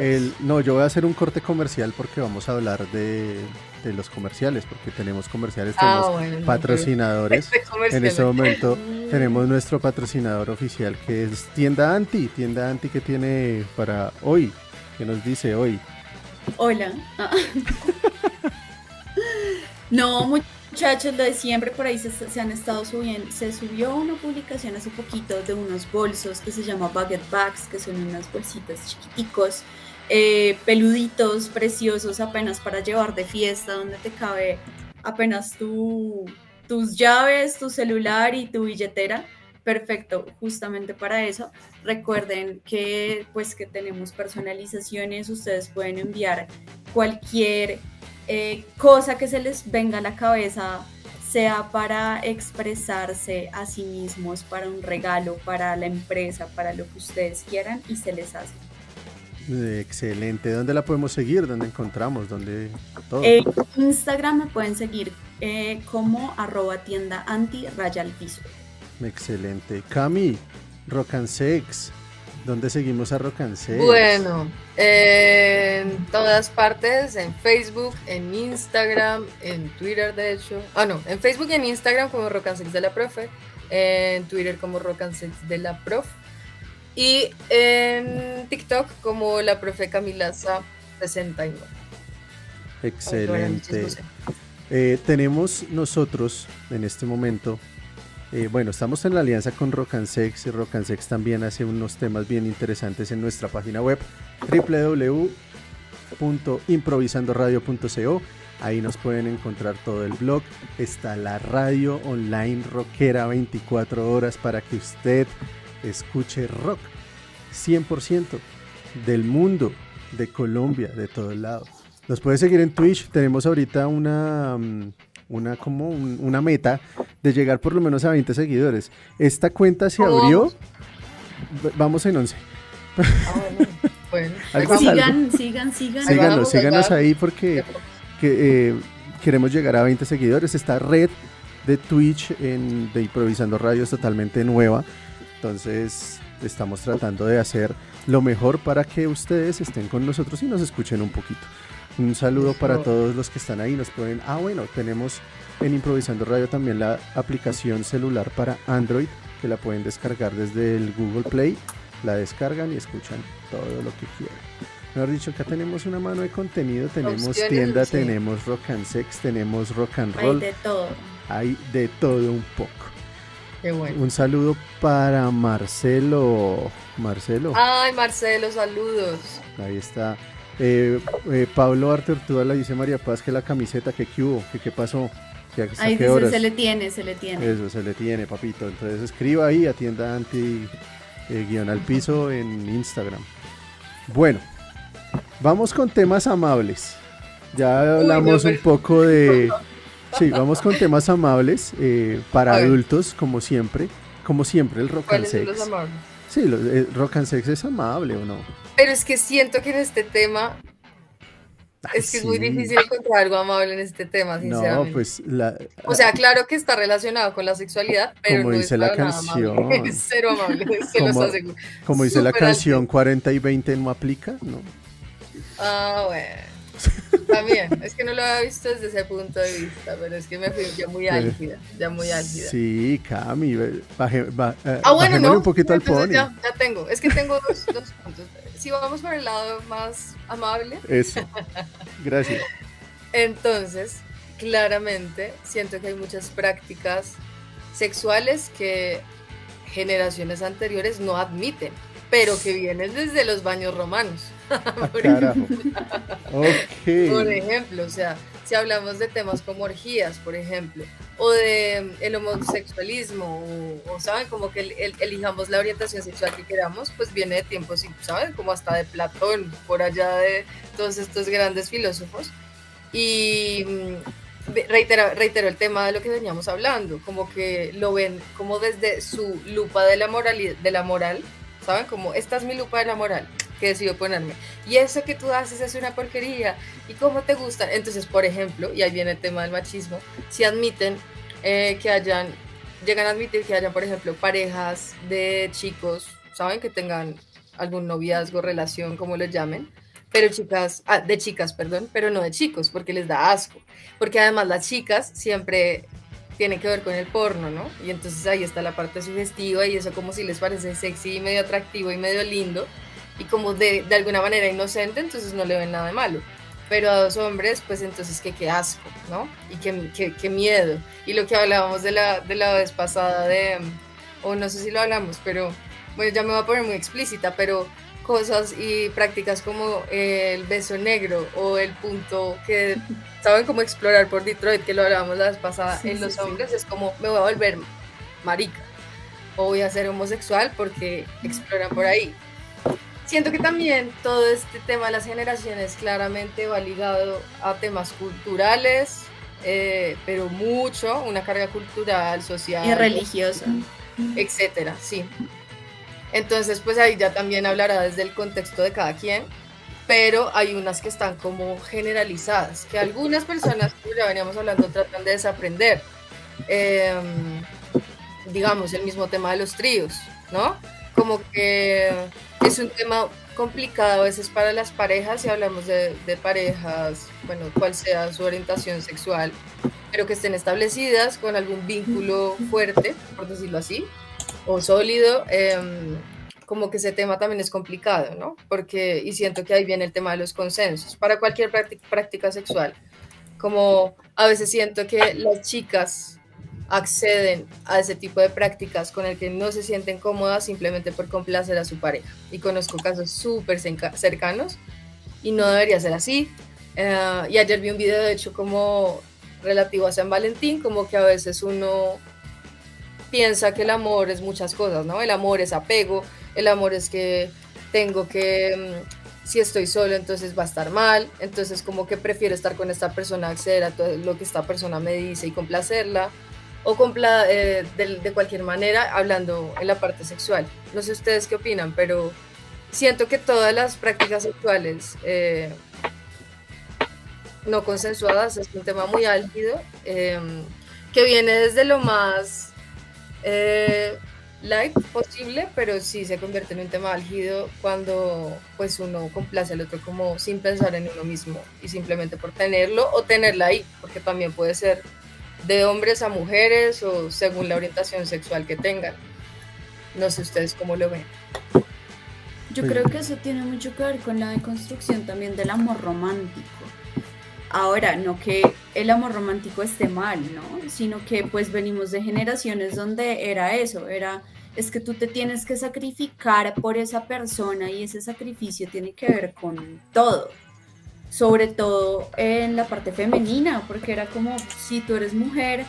El, no, yo voy a hacer un corte comercial porque vamos a hablar de, de los comerciales, porque tenemos comerciales, ah, tenemos patrocinadores. *laughs* en este momento tenemos nuestro patrocinador oficial que es Tienda Anti, Tienda Anti que tiene para hoy, que nos dice hoy. Hola. Ah. *laughs* no, muchachos, lo de siempre por ahí se, han estado subiendo. Se subió una publicación hace poquito de unos bolsos que se llama Baguette Bags, que son unas bolsitas chiquiticos, eh, peluditos, preciosos, apenas para llevar de fiesta, donde te cabe apenas tu, tus llaves, tu celular y tu billetera perfecto justamente para eso. Recuerden que pues que tenemos personalizaciones, ustedes pueden enviar cualquier eh, cosa que se les venga a la cabeza, sea para expresarse a sí mismos, para un regalo, para la empresa, para lo que ustedes quieran y se les hace. Excelente. ¿Dónde la podemos seguir? ¿Dónde encontramos? ¿Dónde En Instagram me pueden seguir eh, como arroba tienda anti raya al piso. Excelente. Cami, Rock and Sex. ¿Dónde seguimos a Sex? Bueno, en todas partes, en Facebook, en Instagram, en Twitter, de hecho. Ah, no, en Facebook y en Instagram como Sex de la Profe, en Twitter como Sex de la Prof y en TikTok como la Profe Camilaza 69. Excelente. Eh, tenemos nosotros en este momento eh, bueno, estamos en la alianza con Rock and Sex y Rock and Sex también hace unos temas bien interesantes en nuestra página web www.improvisandoradio.co. Ahí nos pueden encontrar todo el blog. Está la radio online rockera 24 horas para que usted escuche rock 100% del mundo, de Colombia, de todos lados. Nos puede seguir en Twitch. Tenemos ahorita una... Mm, una como una meta de llegar por lo menos a 20 seguidores. Esta cuenta se abrió. Vamos en 11. Ah, bueno, *laughs* sigan, sigan, sigan, síganos, síganos ahí porque que, eh, queremos llegar a 20 seguidores. Esta red de Twitch en, de Improvisando Radio es totalmente nueva. Entonces estamos tratando de hacer lo mejor para que ustedes estén con nosotros y nos escuchen un poquito. Un saludo para todos los que están ahí. Nos pueden. Ah, bueno, tenemos en Improvisando Radio también la aplicación celular para Android que la pueden descargar desde el Google Play. La descargan y escuchan todo lo que quieran. Mejor dicho, acá tenemos una mano de contenido, tenemos tienda, tenemos rock and sex, tenemos rock and roll. Hay de todo. Hay de todo un poco. Qué bueno. Un saludo para Marcelo. Marcelo. Ay, Marcelo, saludos. Ahí está. Eh, eh, Pablo Arturtúa le dice María Paz que la camiseta, que qué hubo, que qué pasó. Que ahí dice, se le tiene, se le tiene. Eso, se le tiene, papito. Entonces escriba ahí, atienda anti eh, guion al piso en Instagram. Bueno, vamos con temas amables. Ya hablamos un poco de... Sí, vamos con temas amables para adultos, como siempre. Como siempre, el rock and sex. Sí, el rock and sex es amable o no. Pero es que siento que en este tema es que es muy difícil encontrar algo amable en este tema, sinceramente. No, pues O sea, claro que está relacionado con la sexualidad, pero como no dice la canción. *laughs* Es cero amable, se como, los aseguro. Como dice la canción, 40 y 20 no aplica, ¿no? Ah, bueno. También, es que no lo había visto desde ese punto de vista, pero es que me fui ya muy álgida, ya muy álgida. Sí, Cami, baje, eh, ah, bueno, no, un poquito al pony. Ya, ya, tengo, es que tengo dos, dos puntos. Si vamos por el lado más amable. Eso, gracias. Entonces, claramente, siento que hay muchas prácticas sexuales que generaciones anteriores no admiten, pero que vienen desde los baños romanos. Ah, *laughs* por, ejemplo. o sea, si hablamos de temas como orgías, por ejemplo, o de mm, el homosexualismo, o, saben, como que elijamos la orientación sexual que queramos, pues viene de tiempos, ¿saben? Como hasta de Platón, por allá de todos estos grandes filósofos. Y mm, reitero, reitero el tema de lo que veníamos hablando, como que lo ven como desde su lupa de la, moral, de la moral, ¿saben? Como esta es mi lupa de la moral que decidió ponerme. Y eso que tú haces es una porquería. ¿Y cómo te gusta? Entonces, por ejemplo, y ahí viene el tema del machismo, si admiten eh, que hayan, llegan a admitir que hayan, por ejemplo, parejas de chicos, ¿saben? Que tengan algún noviazgo, relación, como lo llamen, pero chicas, ah, de chicas, perdón, pero no de chicos, porque les da asco. Porque además las chicas siempre tienen que ver con el porno, ¿no? Y entonces ahí está la parte sugestiva y eso como si les parece sexy y medio atractivo y medio lindo y como de, de alguna manera inocente, entonces no le ven nada de malo. Pero a dos hombres, pues entonces que qué asco, ¿no? Y qué, qué, miedo. Y lo que hablábamos de la, de la vez pasada de, o no sé si lo hablamos, pero bueno, ya me voy a poner muy explícita, pero cosas y prácticas como el beso negro o el punto que saben cómo explorar por Detroit, que lo hablábamos la vez pasada en los hombres, es como me voy a volver marica o voy a ser homosexual porque exploran por ahí siento que también todo este tema de las generaciones claramente va ligado a temas culturales, eh, pero mucho, una carga cultural, social. Y religiosa. Etcétera, sí. Entonces, pues ahí ya también hablará desde el contexto de cada quien, pero hay unas que están como generalizadas, que algunas personas, como ya veníamos hablando, tratan de desaprender. Em, digamos, el mismo tema de los tríos, ¿no? Como que es un tema complicado a veces para las parejas, si hablamos de, parejas, bueno, cual sea su orientación sexual, pero que estén establecidas con algún vínculo fuerte, por decirlo así, o sólido, em, como que ese tema también es complicado, ¿no? Porque, y siento que ahí viene el tema de los consensos, para cualquier práctica sexual, como a veces siento que las chicas acceden a ese tipo de prácticas con el que no se sienten cómodas simplemente por complacer a su pareja. Y conozco casos súper cercanos y no debería ser así. Eh, y ayer vi un video, de hecho, como relativo a San Valentín, como que a veces uno piensa que el amor es muchas cosas, ¿no? El amor es apego, el amor es que tengo que, mm, si estoy solo, entonces va a estar mal, entonces como que prefiero estar con esta persona, acceder a todo lo que esta persona me dice y complacerla o compla, eh, de, cualquier manera, hablando en la parte sexual. No sé ustedes qué opinan, pero siento que todas las prácticas sexuales eh, no consensuadas es un tema muy álgido, em, que viene desde lo más eh, light posible, pero sí se convierte en un tema álgido cuando pues uno complace al otro como sin pensar en uno mismo y simplemente por tenerlo o tenerla ahí, porque también puede ser de hombres a mujeres o según la orientación sexual que tengan. No sé ustedes cómo lo ven. Yo creo que eso tiene mucho que ver con la deconstrucción también del amor romántico. Ahora, no que el amor romántico esté mal, ¿no? Sino que pues venimos de generaciones donde era eso, era es que tú te tienes que sacrificar por esa persona y ese sacrificio tiene que ver con todo sobre todo en la parte femenina, porque era como si tú eres mujer,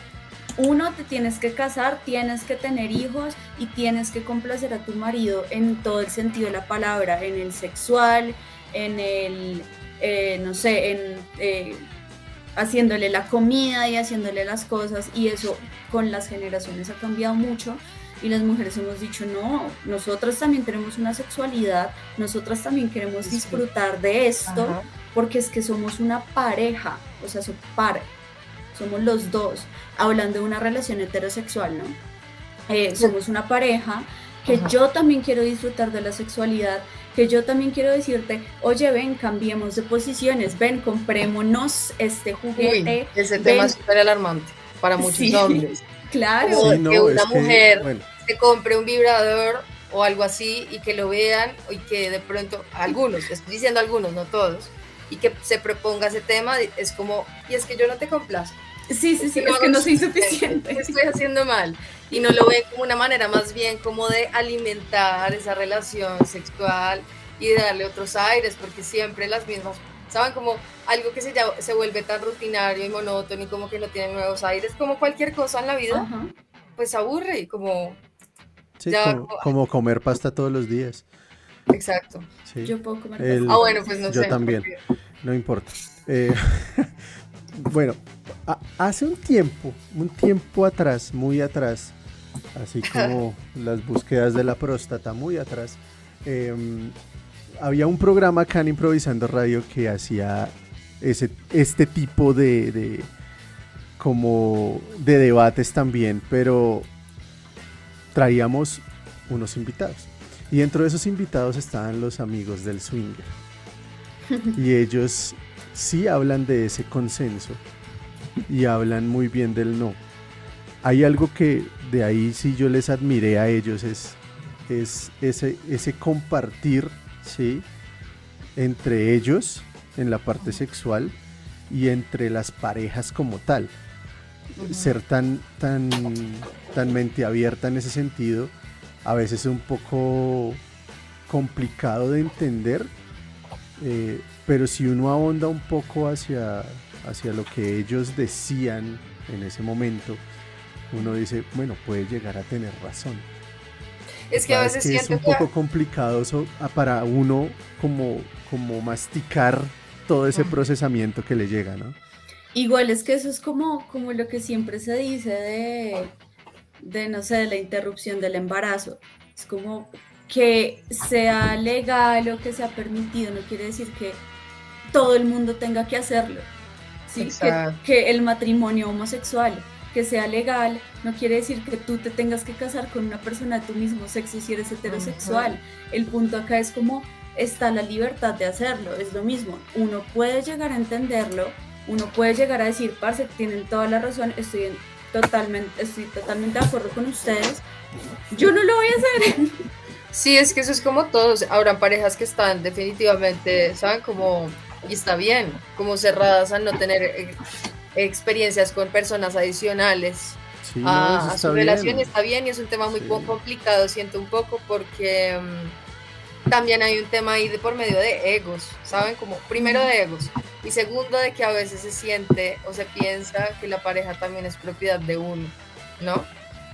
uno, te tienes que casar, tienes que tener hijos y tienes que complacer a tu marido en todo el sentido de la palabra, en el sexual, en el, eh, no sé, en eh, haciéndole la comida y haciéndole las cosas y eso con las generaciones ha cambiado mucho y las mujeres hemos dicho, no, nosotras también tenemos una sexualidad, nosotras también queremos disfrutar de esto porque es que somos una pareja, o sea, son par, somos los dos, hablando de una relación heterosexual, ¿no? Eh, somos una pareja que yo también quiero disfrutar de la sexualidad, que yo también quiero decirte, oye, ven, cambiemos de posiciones, ven, comprémonos este juguete. ese tema es súper alarmante para muchos hombres. *laughs* Claro, que una mujer se compre un vibrador o algo así y que lo vean y que de pronto, algunos, estoy diciendo algunos, no todos, y que se proponga ese tema, es como, y es que yo no te complazco. Sí, sí, sí, es que no soy suficiente. Estoy haciendo mal. Y no lo ven como una manera más bien como de alimentar esa relación sexual y de darle otros aires, porque siempre las mismas ¿saben? Como algo que se, ya, se vuelve tan rutinario y monótono y como que no tiene nuevos aires, como cualquier cosa en la vida, Ajá. pues aburre y como, Sí, Ya, como, comer pasta todos los días. exacto. Sí, Yo puedo comer El- Ah, bueno, pues no Yo sé. también. porque- no importa. Eh, *laughs* bueno, hace un tiempo, un tiempo atrás, muy atrás, así como *laughs* las búsquedas de la próstata, muy atrás, em, había un programa acá en Improvisando Radio que hacía ese, este tipo de, de- como de debates también, pero traíamos unos invitados. Y dentro de esos invitados estaban los amigos del swinger. *laughs* Y ellos sí hablan de ese consenso y hablan muy bien del no. Hay algo que de ahí sí yo les admiré a ellos, es, es ese, ese compartir, ¿sí? Entre ellos en la parte sexual y entre las parejas como tal. Ser tan, tan, tan mente abierta en ese sentido, a veces es un poco complicado de entender, eh, pero si uno ahonda un poco hacia, hacia lo que ellos decían en ese momento, uno dice, bueno, puede llegar a tener razón. Es que a veces que es un que... poco complicado eso, ah, para uno como, como masticar todo ese procesamiento que le llega, ¿no? Igual es que eso es como, como lo que siempre se dice de, de, no sé, de la interrupción del embarazo. Es como que sea legal o que sea permitido, no quiere decir que todo el mundo tenga que hacerlo. ¿sí? Que, el matrimonio homosexual que sea legal no quiere decir que tú te tengas que casar con una persona de tu mismo sexo si eres heterosexual. El punto acá es como está la libertad de hacerlo, es lo mismo. Uno puede llegar a entenderlo, uno puede llegar a decir, parce, tienen toda la razón, estoy, en- totalmente, estoy totalmente de acuerdo con ustedes. Yo no lo voy a hacer. Sí, es que eso es como todos. Habrán parejas que están definitivamente, ¿saben? Como, y está bien, como cerradas a no tener eh, experiencias con personas adicionales Sí, no, a, eso a su bien. relación. y Está bien y es un tema muy Sí. complicado, siento un poco, porque mm, también hay un tema ahí de por medio de egos, ¿saben? Como primero de egos y segundo de que a veces se siente o se piensa que la pareja también es propiedad de uno, ¿no?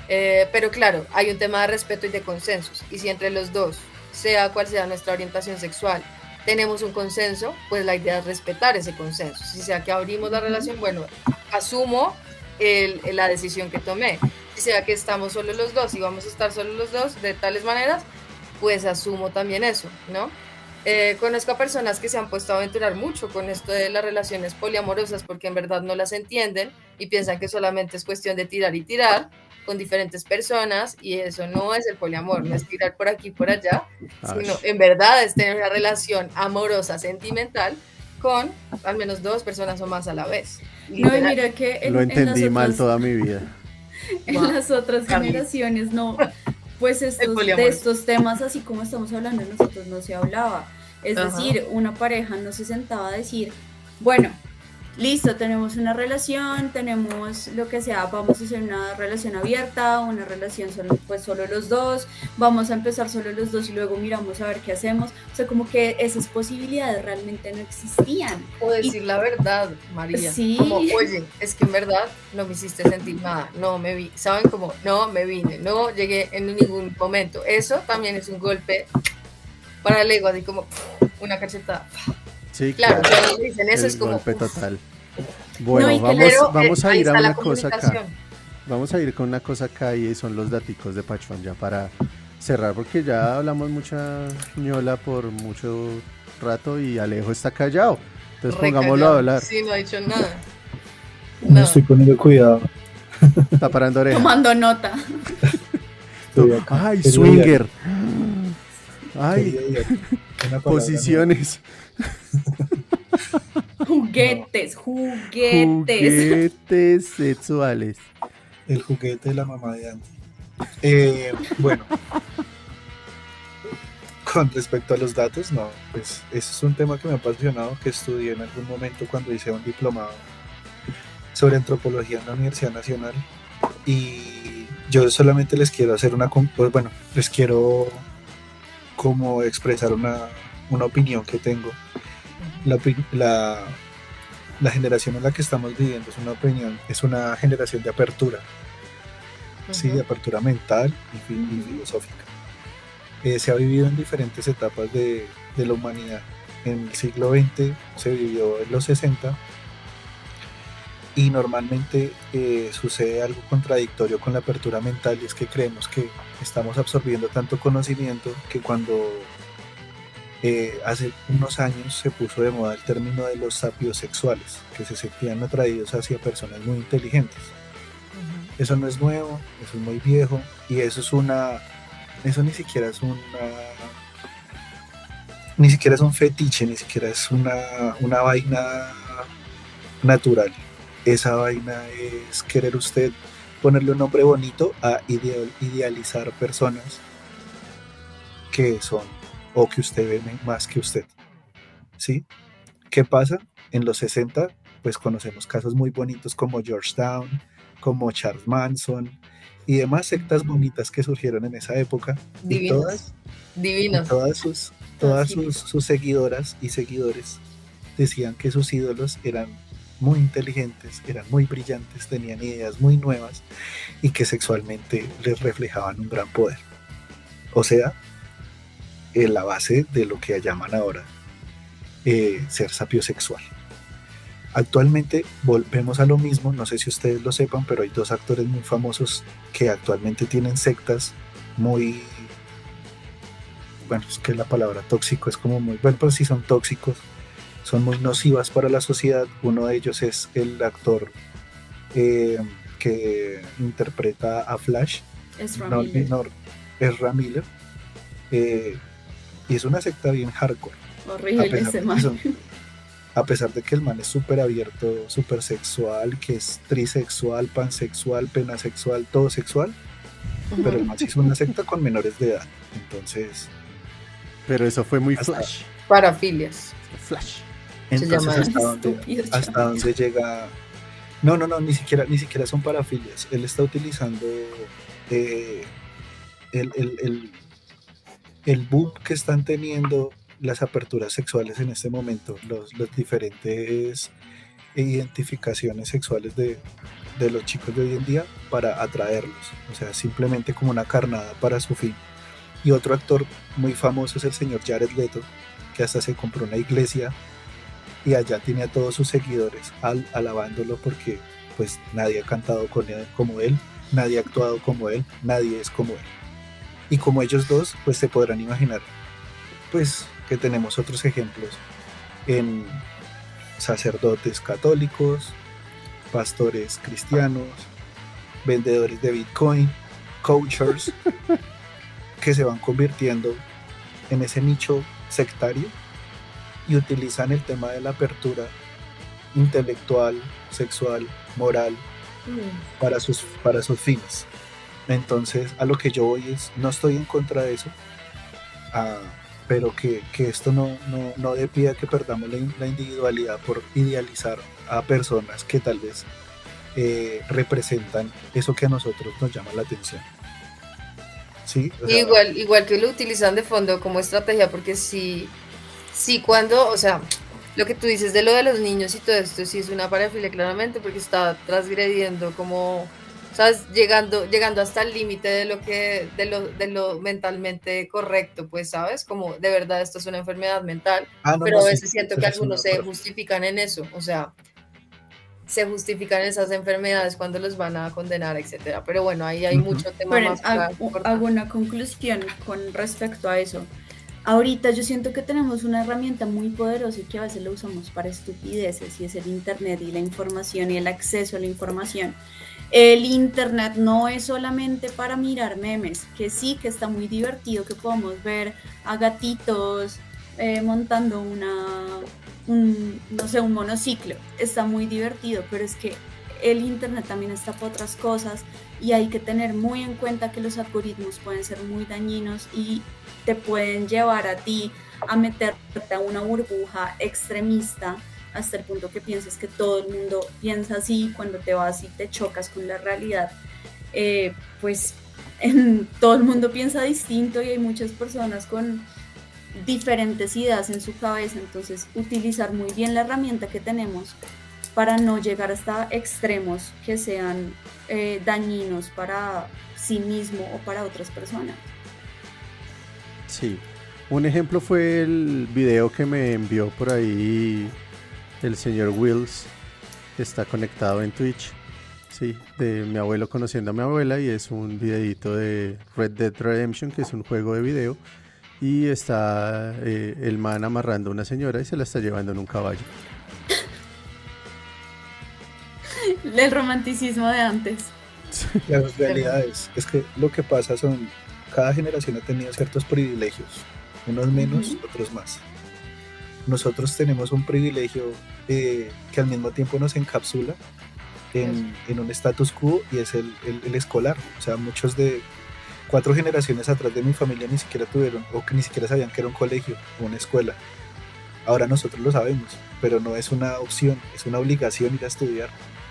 Eh, pero claro, hay un tema de respeto y de consensos. Y si entre los dos, sea cual sea nuestra orientación sexual, tenemos un consenso, pues la idea es respetar ese consenso. Si sea que abrimos la relación, bueno, asumo el- la decisión que tomé. Si sea que estamos solo los dos y vamos a estar solo los dos de tales maneras, pues asumo también eso, ¿no? Eh, conozco a personas que se han puesto a aventurar mucho con esto de las relaciones poliamorosas porque en verdad no las entienden y piensan que solamente es cuestión de tirar y tirar con diferentes personas y eso no es el poliamor, no es tirar por aquí y por allá, sino en verdad es tener una relación amorosa, sentimental con al menos dos personas o más a la vez. No, y mira que en, lo en entendí mal otras- toda mi vida. *laughs* en Wow. las otras generaciones no, pues estos, de estos temas, así como estamos hablando nosotros, no se hablaba. Es Ajá. decir, una pareja no se sentaba a decir, bueno, listo, tenemos una relación, tenemos lo que sea, vamos a hacer una relación abierta, una relación solo, pues solo los dos, vamos a empezar solo los dos y luego miramos a ver qué hacemos. O sea, como que esas posibilidades realmente no existían. O decir la verdad, María. Sí. Como, oye, es que en verdad no me hiciste sentir nada, no me vi, ¿saben? Como, no me vine, no llegué en ningún momento. Eso también es un golpe para el ego, así como una cachetada. Sí, Claro, dicen eso el es como, golpe uf, total. Bueno, No, vamos, pero, eh, vamos a ir a una cosa acá. Vamos a ir con una cosa acá y son los daticos de Pachón ya para cerrar porque ya hablamos mucha ñola por mucho rato y Alejo está callado. Entonces Re pongámoslo callado. a hablar. Sí, no ha dicho nada. *laughs* Me Nada. estoy poniendo cuidado. Está parando oreja. Tomando nota. Estoy acá. Ay, Quería swinger. ir- Ay. Una posiciones. *laughs* Juguetes, juguetes. Juguetes sexuales. El juguete de la mamá de Andy. Eh, bueno. Con respecto a los datos, no, pues ese es un tema que me ha apasionado, que estudié en algún momento cuando hice un diplomado sobre antropología en la Universidad Nacional. Y yo solamente les quiero hacer una, pues bueno, les quiero como expresar una, una opinión que tengo. la, la, generación en la que estamos viviendo es una opinión, es una generación de apertura, sí, de apertura mental y, filosófica. Eh, se ha vivido en diferentes etapas de, de la humanidad. En el siglo XX se vivió en los 60 y normalmente eh, sucede algo contradictorio con la apertura mental y es que creemos que estamos absorbiendo tanto conocimiento que cuando eh, hace unos años se puso de moda el término de los sapios sexuales, que se sentían atraídos hacia personas muy inteligentes. Eso no es nuevo, eso es muy viejo y eso es una, eso ni siquiera es una, ni siquiera es un fetiche, ni siquiera es una, una vaina natural esa vaina es querer usted ponerle un nombre bonito a idealizar personas que son o que usted ve más que usted. ¿Sí? ¿Qué pasa? En los 60, pues conocemos casos muy bonitos como Georgetown, como Charles Manson y demás sectas bonitas que surgieron en esa época. Divinos. todas, Divinos. todas, sus, todas sus seguidoras y seguidores decían que sus ídolos eran muy inteligentes, eran muy brillantes, tenían ideas muy nuevas y que sexualmente les reflejaban un gran poder. O sea, en la base de lo que llaman ahora eh, ser sapiosexual. Actualmente volvemos a lo mismo, no sé si ustedes lo sepan, pero hay dos actores muy famosos que actualmente tienen sectas muy... Bueno, es que la palabra tóxico es como muy... Bueno, pero sí son tóxicos, son muy nocivas para la sociedad. Uno de ellos es el actor eh, que interpreta a Flash, es Miller. Eh, y es una secta bien hardcore. Horrible a ese man. a pesar de que el man es súper abierto, súper sexual, que es trisexual, pansexual, penasexual, todo sexual. Pero el man sí es una secta con menores de edad. Entonces. Pero eso fue muy flash. Parafilias. Flash. Entonces, hasta dónde, llega. No, no, no, ni siquiera, ni siquiera son parafilias. Él está utilizando eh, el, el, boom que están teniendo las aperturas sexuales en este momento, los, las diferentes identificaciones sexuales de, de los chicos de hoy en día para atraerlos, o sea, simplemente como una carnada para su fin. Y otro actor muy famoso es el señor Jared Leto, que hasta se compró una iglesia y allá tiene a todos sus seguidores al, alabándolo porque pues nadie ha cantado con él, como él, nadie ha actuado como él, nadie es como él. Y como ellos dos, pues se podrán imaginar, pues que tenemos otros ejemplos en sacerdotes católicos, pastores cristianos, vendedores de Bitcoin, coachers, *laughs* que se van convirtiendo en ese nicho sectario y utilizan el tema de la apertura intelectual, sexual, moral mm. para, sus, para sus fines. Entonces, a lo que yo voy es, no estoy en contra de eso, ah, pero que, esto no, no, no dé pie a que perdamos la, individualidad por idealizar a personas que tal vez eh, representan eso que a nosotros nos llama la atención. ¿Sí? igual, igual que lo utilizan de fondo como estrategia, porque si Sí, cuando, o sea, lo que tú dices de lo de los niños y todo esto, sí es una parafilia claramente porque está transgrediendo como, sabes, llegando, llegando hasta el límite de lo que, de lo, de lo mentalmente correcto, pues, sabes, como de verdad esto es una enfermedad mental, ah, pero a veces siento que algunos se justifican en eso, o sea, se justifican esas enfermedades cuando los van a condenar, etcétera. Pero bueno, ahí hay mucho tema más. hago una conclusión con respecto a eso Ahorita yo siento que tenemos una herramienta muy poderosa y que a veces la usamos para estupideces y es el Internet y la información y el acceso a la información. El Internet no es solamente para mirar memes, que sí que está muy divertido, que podemos ver a gatitos eh, montando una, no sé, un monociclo. Está muy divertido, pero es que el Internet también está para otras cosas y hay que tener muy en cuenta que los algoritmos pueden ser muy dañinos y te pueden llevar a ti a meterte a una burbuja extremista hasta el punto que pienses que todo el mundo piensa así cuando te vas y te chocas con la realidad, eh, pues en, todo el mundo piensa distinto y hay muchas personas con diferentes ideas en su cabeza. Entonces, utilizar muy bien la herramienta que tenemos para no llegar hasta extremos que sean eh, dañinos para sí mismo o para otras personas. Sí, un ejemplo fue el video que me envió por ahí el señor Wills, que está conectado en Twitch. Sí, de mi abuelo conociendo a mi abuela y es un videito de Red Dead Redemption, que es un juego de video. Y está eh, el man amarrando a una señora y se la está llevando en un caballo. *laughs* El romanticismo de antes. Las realidades. Es que lo que pasa son, cada generación ha tenido ciertos privilegios, unos menos, otros más. Nosotros tenemos un privilegio eh, que al mismo tiempo nos encapsula en, un status quo y es el, el, escolar. O sea, muchos de cuatro generaciones atrás de mi familia ni siquiera tuvieron o que ni siquiera sabían que era un colegio o una escuela. Ahora nosotros lo sabemos, pero no es una opción, es una obligación ir a estudiar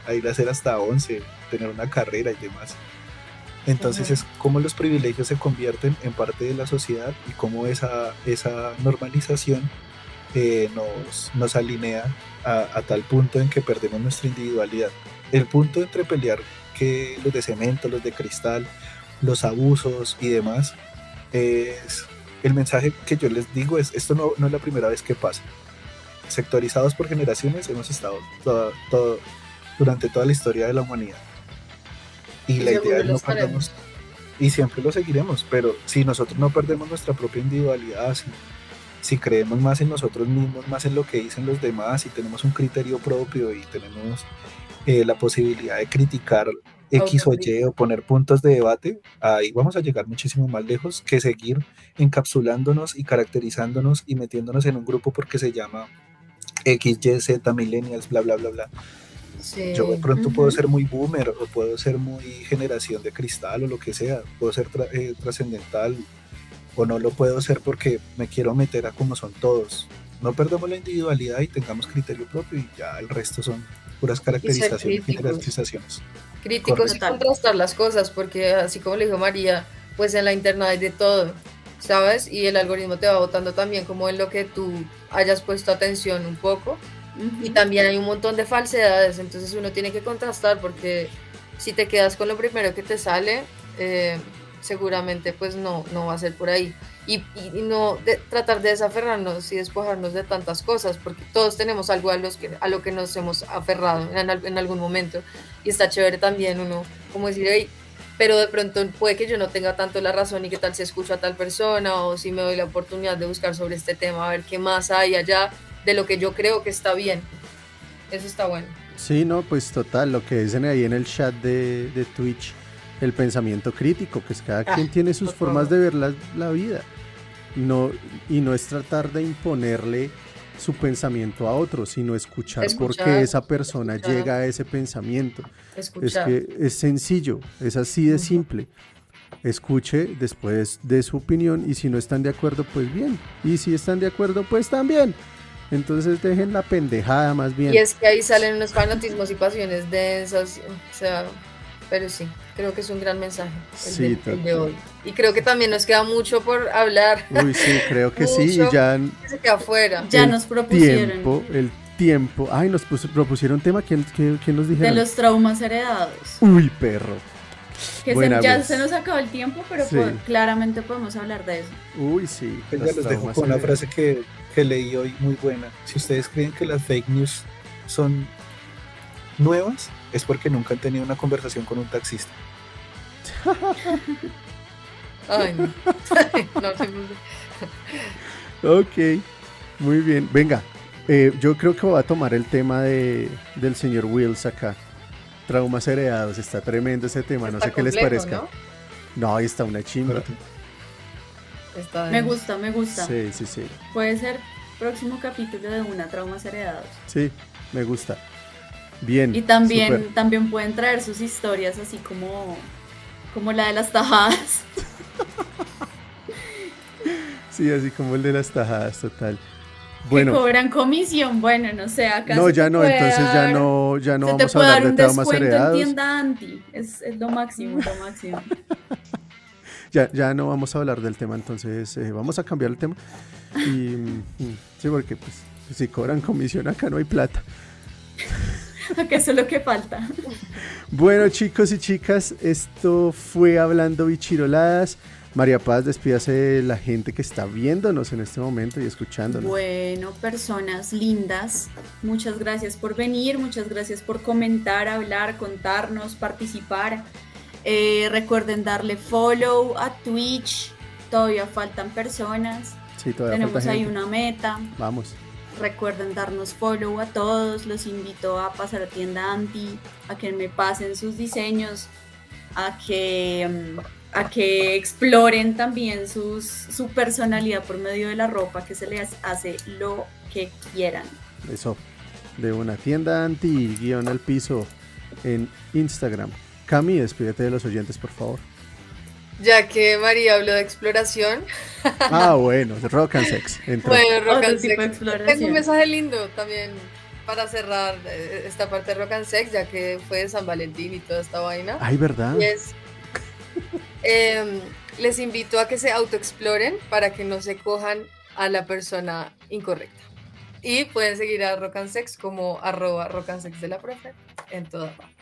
a ir a hacer hasta 11, tener una carrera y demás. Entonces es como los privilegios se convierten en parte de la sociedad y cómo esa, esa normalización eh, nos, nos alinea a, tal punto en que perdemos nuestra individualidad. El punto entre pelear que los de cemento, los de cristal, los abusos y demás, es el mensaje que yo les digo es, esto no, no es la primera vez que pasa. Sectorizados por generaciones hemos estado todo, todo durante toda la historia de la humanidad. Y, la idea es no perdernos, y siempre lo seguiremos, pero si nosotros no perdemos nuestra propia individualidad, si, creemos más en nosotros mismos, más en lo que dicen los demás, y tenemos un criterio propio y tenemos eh, la posibilidad de criticar X o Y o poner puntos de debate, ahí vamos a llegar muchísimo más lejos que seguir encapsulándonos y caracterizándonos y metiéndonos en un grupo porque se llama X, Y, Z, millennials, bla, bla, bla, bla. Yo de pronto puedo ser muy boomer o puedo ser muy generación de cristal o lo que sea, puedo ser eh, trascendental o no lo puedo ser porque me quiero meter a como son todos. No perdamos la individualidad y tengamos criterio propio y ya el resto son puras caracterizaciones y generalizaciones. Críticos y contrastar las cosas porque así como le dijo María, pues en la internet hay de todo, ¿sabes? Y el algoritmo te va votando también como en lo que tú hayas puesto atención un poco y también hay un montón de falsedades, entonces uno tiene que contrastar porque si te quedas con lo primero que te sale, eh, seguramente pues no, no va a ser por ahí. Y, no tratar de desaferrarnos y despojarnos de tantas cosas, porque todos tenemos algo a, los que, a lo que nos hemos aferrado en, en algún momento. Y está chévere también uno, como decir, hey, pero de pronto puede que yo no tenga tanto la razón y qué tal si escucho a tal persona o si me doy la oportunidad de buscar sobre este tema, a ver qué más hay allá de lo que yo creo que está bien. Eso está bueno. Sí, no, pues total, lo que dicen ahí en el chat de, de Twitch, el pensamiento crítico, que es cada ah, quien tiene sus formas de ver la, la, vida. No, y no es tratar de imponerle su pensamiento a otro, sino escuchar, por qué esa persona llega a ese pensamiento. Es que es sencillo, es así de simple. Escuche después de su opinión y si no están de acuerdo, pues bien. Y si están de acuerdo, pues también. Entonces dejen la pendejada más bien. Y es que ahí salen unos fanatismos y pasiones densas, o sea, pero sí, creo que es un gran mensaje el, de, hoy. Y creo que también nos queda mucho por hablar. Uy, sí, creo que sí, y ya se queda afuera. Ya nos propusieron. Tiempo, el tiempo. Ay, nos propusieron tema, ¿quién, quién, nos dijeron? De los traumas heredados. Uy, perro. Que ya se nos acabó el tiempo, pero claramente podemos hablar de eso. Uy, sí. Ya les dejo con una frase que que leí hoy muy buena. Si ustedes creen que las fake news son nuevas, es porque nunca han tenido una conversación con un taxista. *laughs* Ay, no. *laughs* ok, muy bien. Venga, eh, yo creo que voy a tomar el tema de, del señor Wills acá. Traumas heredados, está tremendo ese tema, no sé qué les parezca. ¿no? ahí está una chimba. Me gusta, me gusta. Sí, sí, sí. Puede ser próximo capítulo de una traumas heredados. Sí, me gusta. Bien. Y también, también pueden traer sus historias así como, como la de las tajadas. *laughs* sí, así como el de las tajadas, total. *laughs* Bueno. Que cobran comisión, bueno, no sé, acá. No, ya no, entonces ya no, ya no vamos a hablar de traumas heredados. En tienda anti, es, es lo máximo, lo máximo. *laughs* ya, ya no vamos a hablar del tema, entonces eh, vamos a cambiar el tema. Y mm, sí, porque pues si cobran comisión acá no hay plata. *laughs* que eso es lo que falta. Bueno, chicos y chicas, esto fue Hablando Bichiroladas. María Paz, despídase de la gente que está viéndonos en este momento y escuchándonos. Bueno, personas lindas, muchas gracias por venir, muchas gracias por comentar, hablar, contarnos, participar. Eh, recuerden darle follow a Twitch, todavía faltan personas. Sí, todavía Tenemos falta ahí gente. una meta. Vamos. Recuerden darnos follow a todos. Los invito a pasar a tienda Anti, a que me pasen sus diseños, a que, mm, a que exploren también sus, su personalidad por medio de la ropa, que se les hace lo que quieran. Eso. De una tienda anti guion al piso en Instagram. Cami, despídete de los oyentes, por favor. Ya que María habló de exploración, Ah, *laughs* bueno, rock and sex. entró. bueno, Rock Otro and Sex. Tengo un mensaje lindo también para cerrar eh, esta parte de Rock and Sex, ya que fue de San Valentín y toda esta vaina. Ay, ¿verdad? Y es, em, les invito a que se autoexploren para que no se cojan a la persona incorrecta. Y pueden seguir a Rock and Sex como arroba Rock and Sex de la profe en toda parte.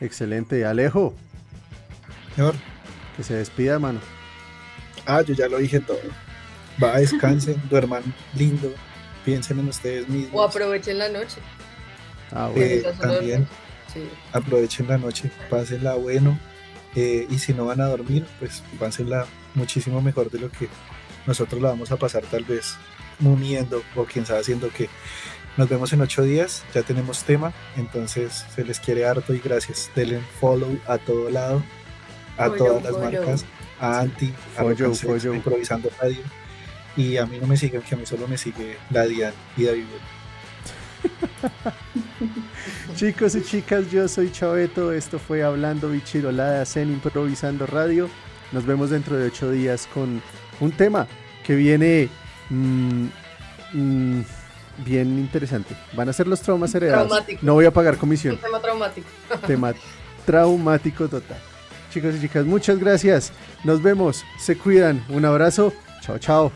Excelente. Alejo, Señor, que se despida, mano. ah, yo ya lo dije todo. Va, descansen, *laughs* duerman lindo, piensen en ustedes O mismos, aprovechen la noche. Ah, bueno. Eh, Ya solo también. Sí. aprovechen la noche, pásenla bueno, eh, y si no van a dormir, pues pásenla muchísimo mejor de lo que nosotros la vamos a pasar tal vez mumiendo o quién sabe haciendo que nos vemos en ocho días, ya tenemos tema, entonces se les quiere harto y gracias, denle follow a todo lado, a Follow, todas las follow. marcas, a Anti, a Follow, a Improvisando Radio, y a mí no me siguen, que a mí solo me sigue la Diana y David. *laughs* Chicos y chicas, yo soy Chaveto. Esto fue Hablando Bichiroladas en Improvisando Radio. Nos vemos dentro de ocho días con un tema que viene mm, mm, bien interesante. Van a ser los traumas heredados. Traumático. No voy a pagar Un comisión. tema traumático. *laughs* tema traumático total. Chicos y chicas, muchas gracias. Nos vemos. Se cuidan. Un abrazo. Chao, chao.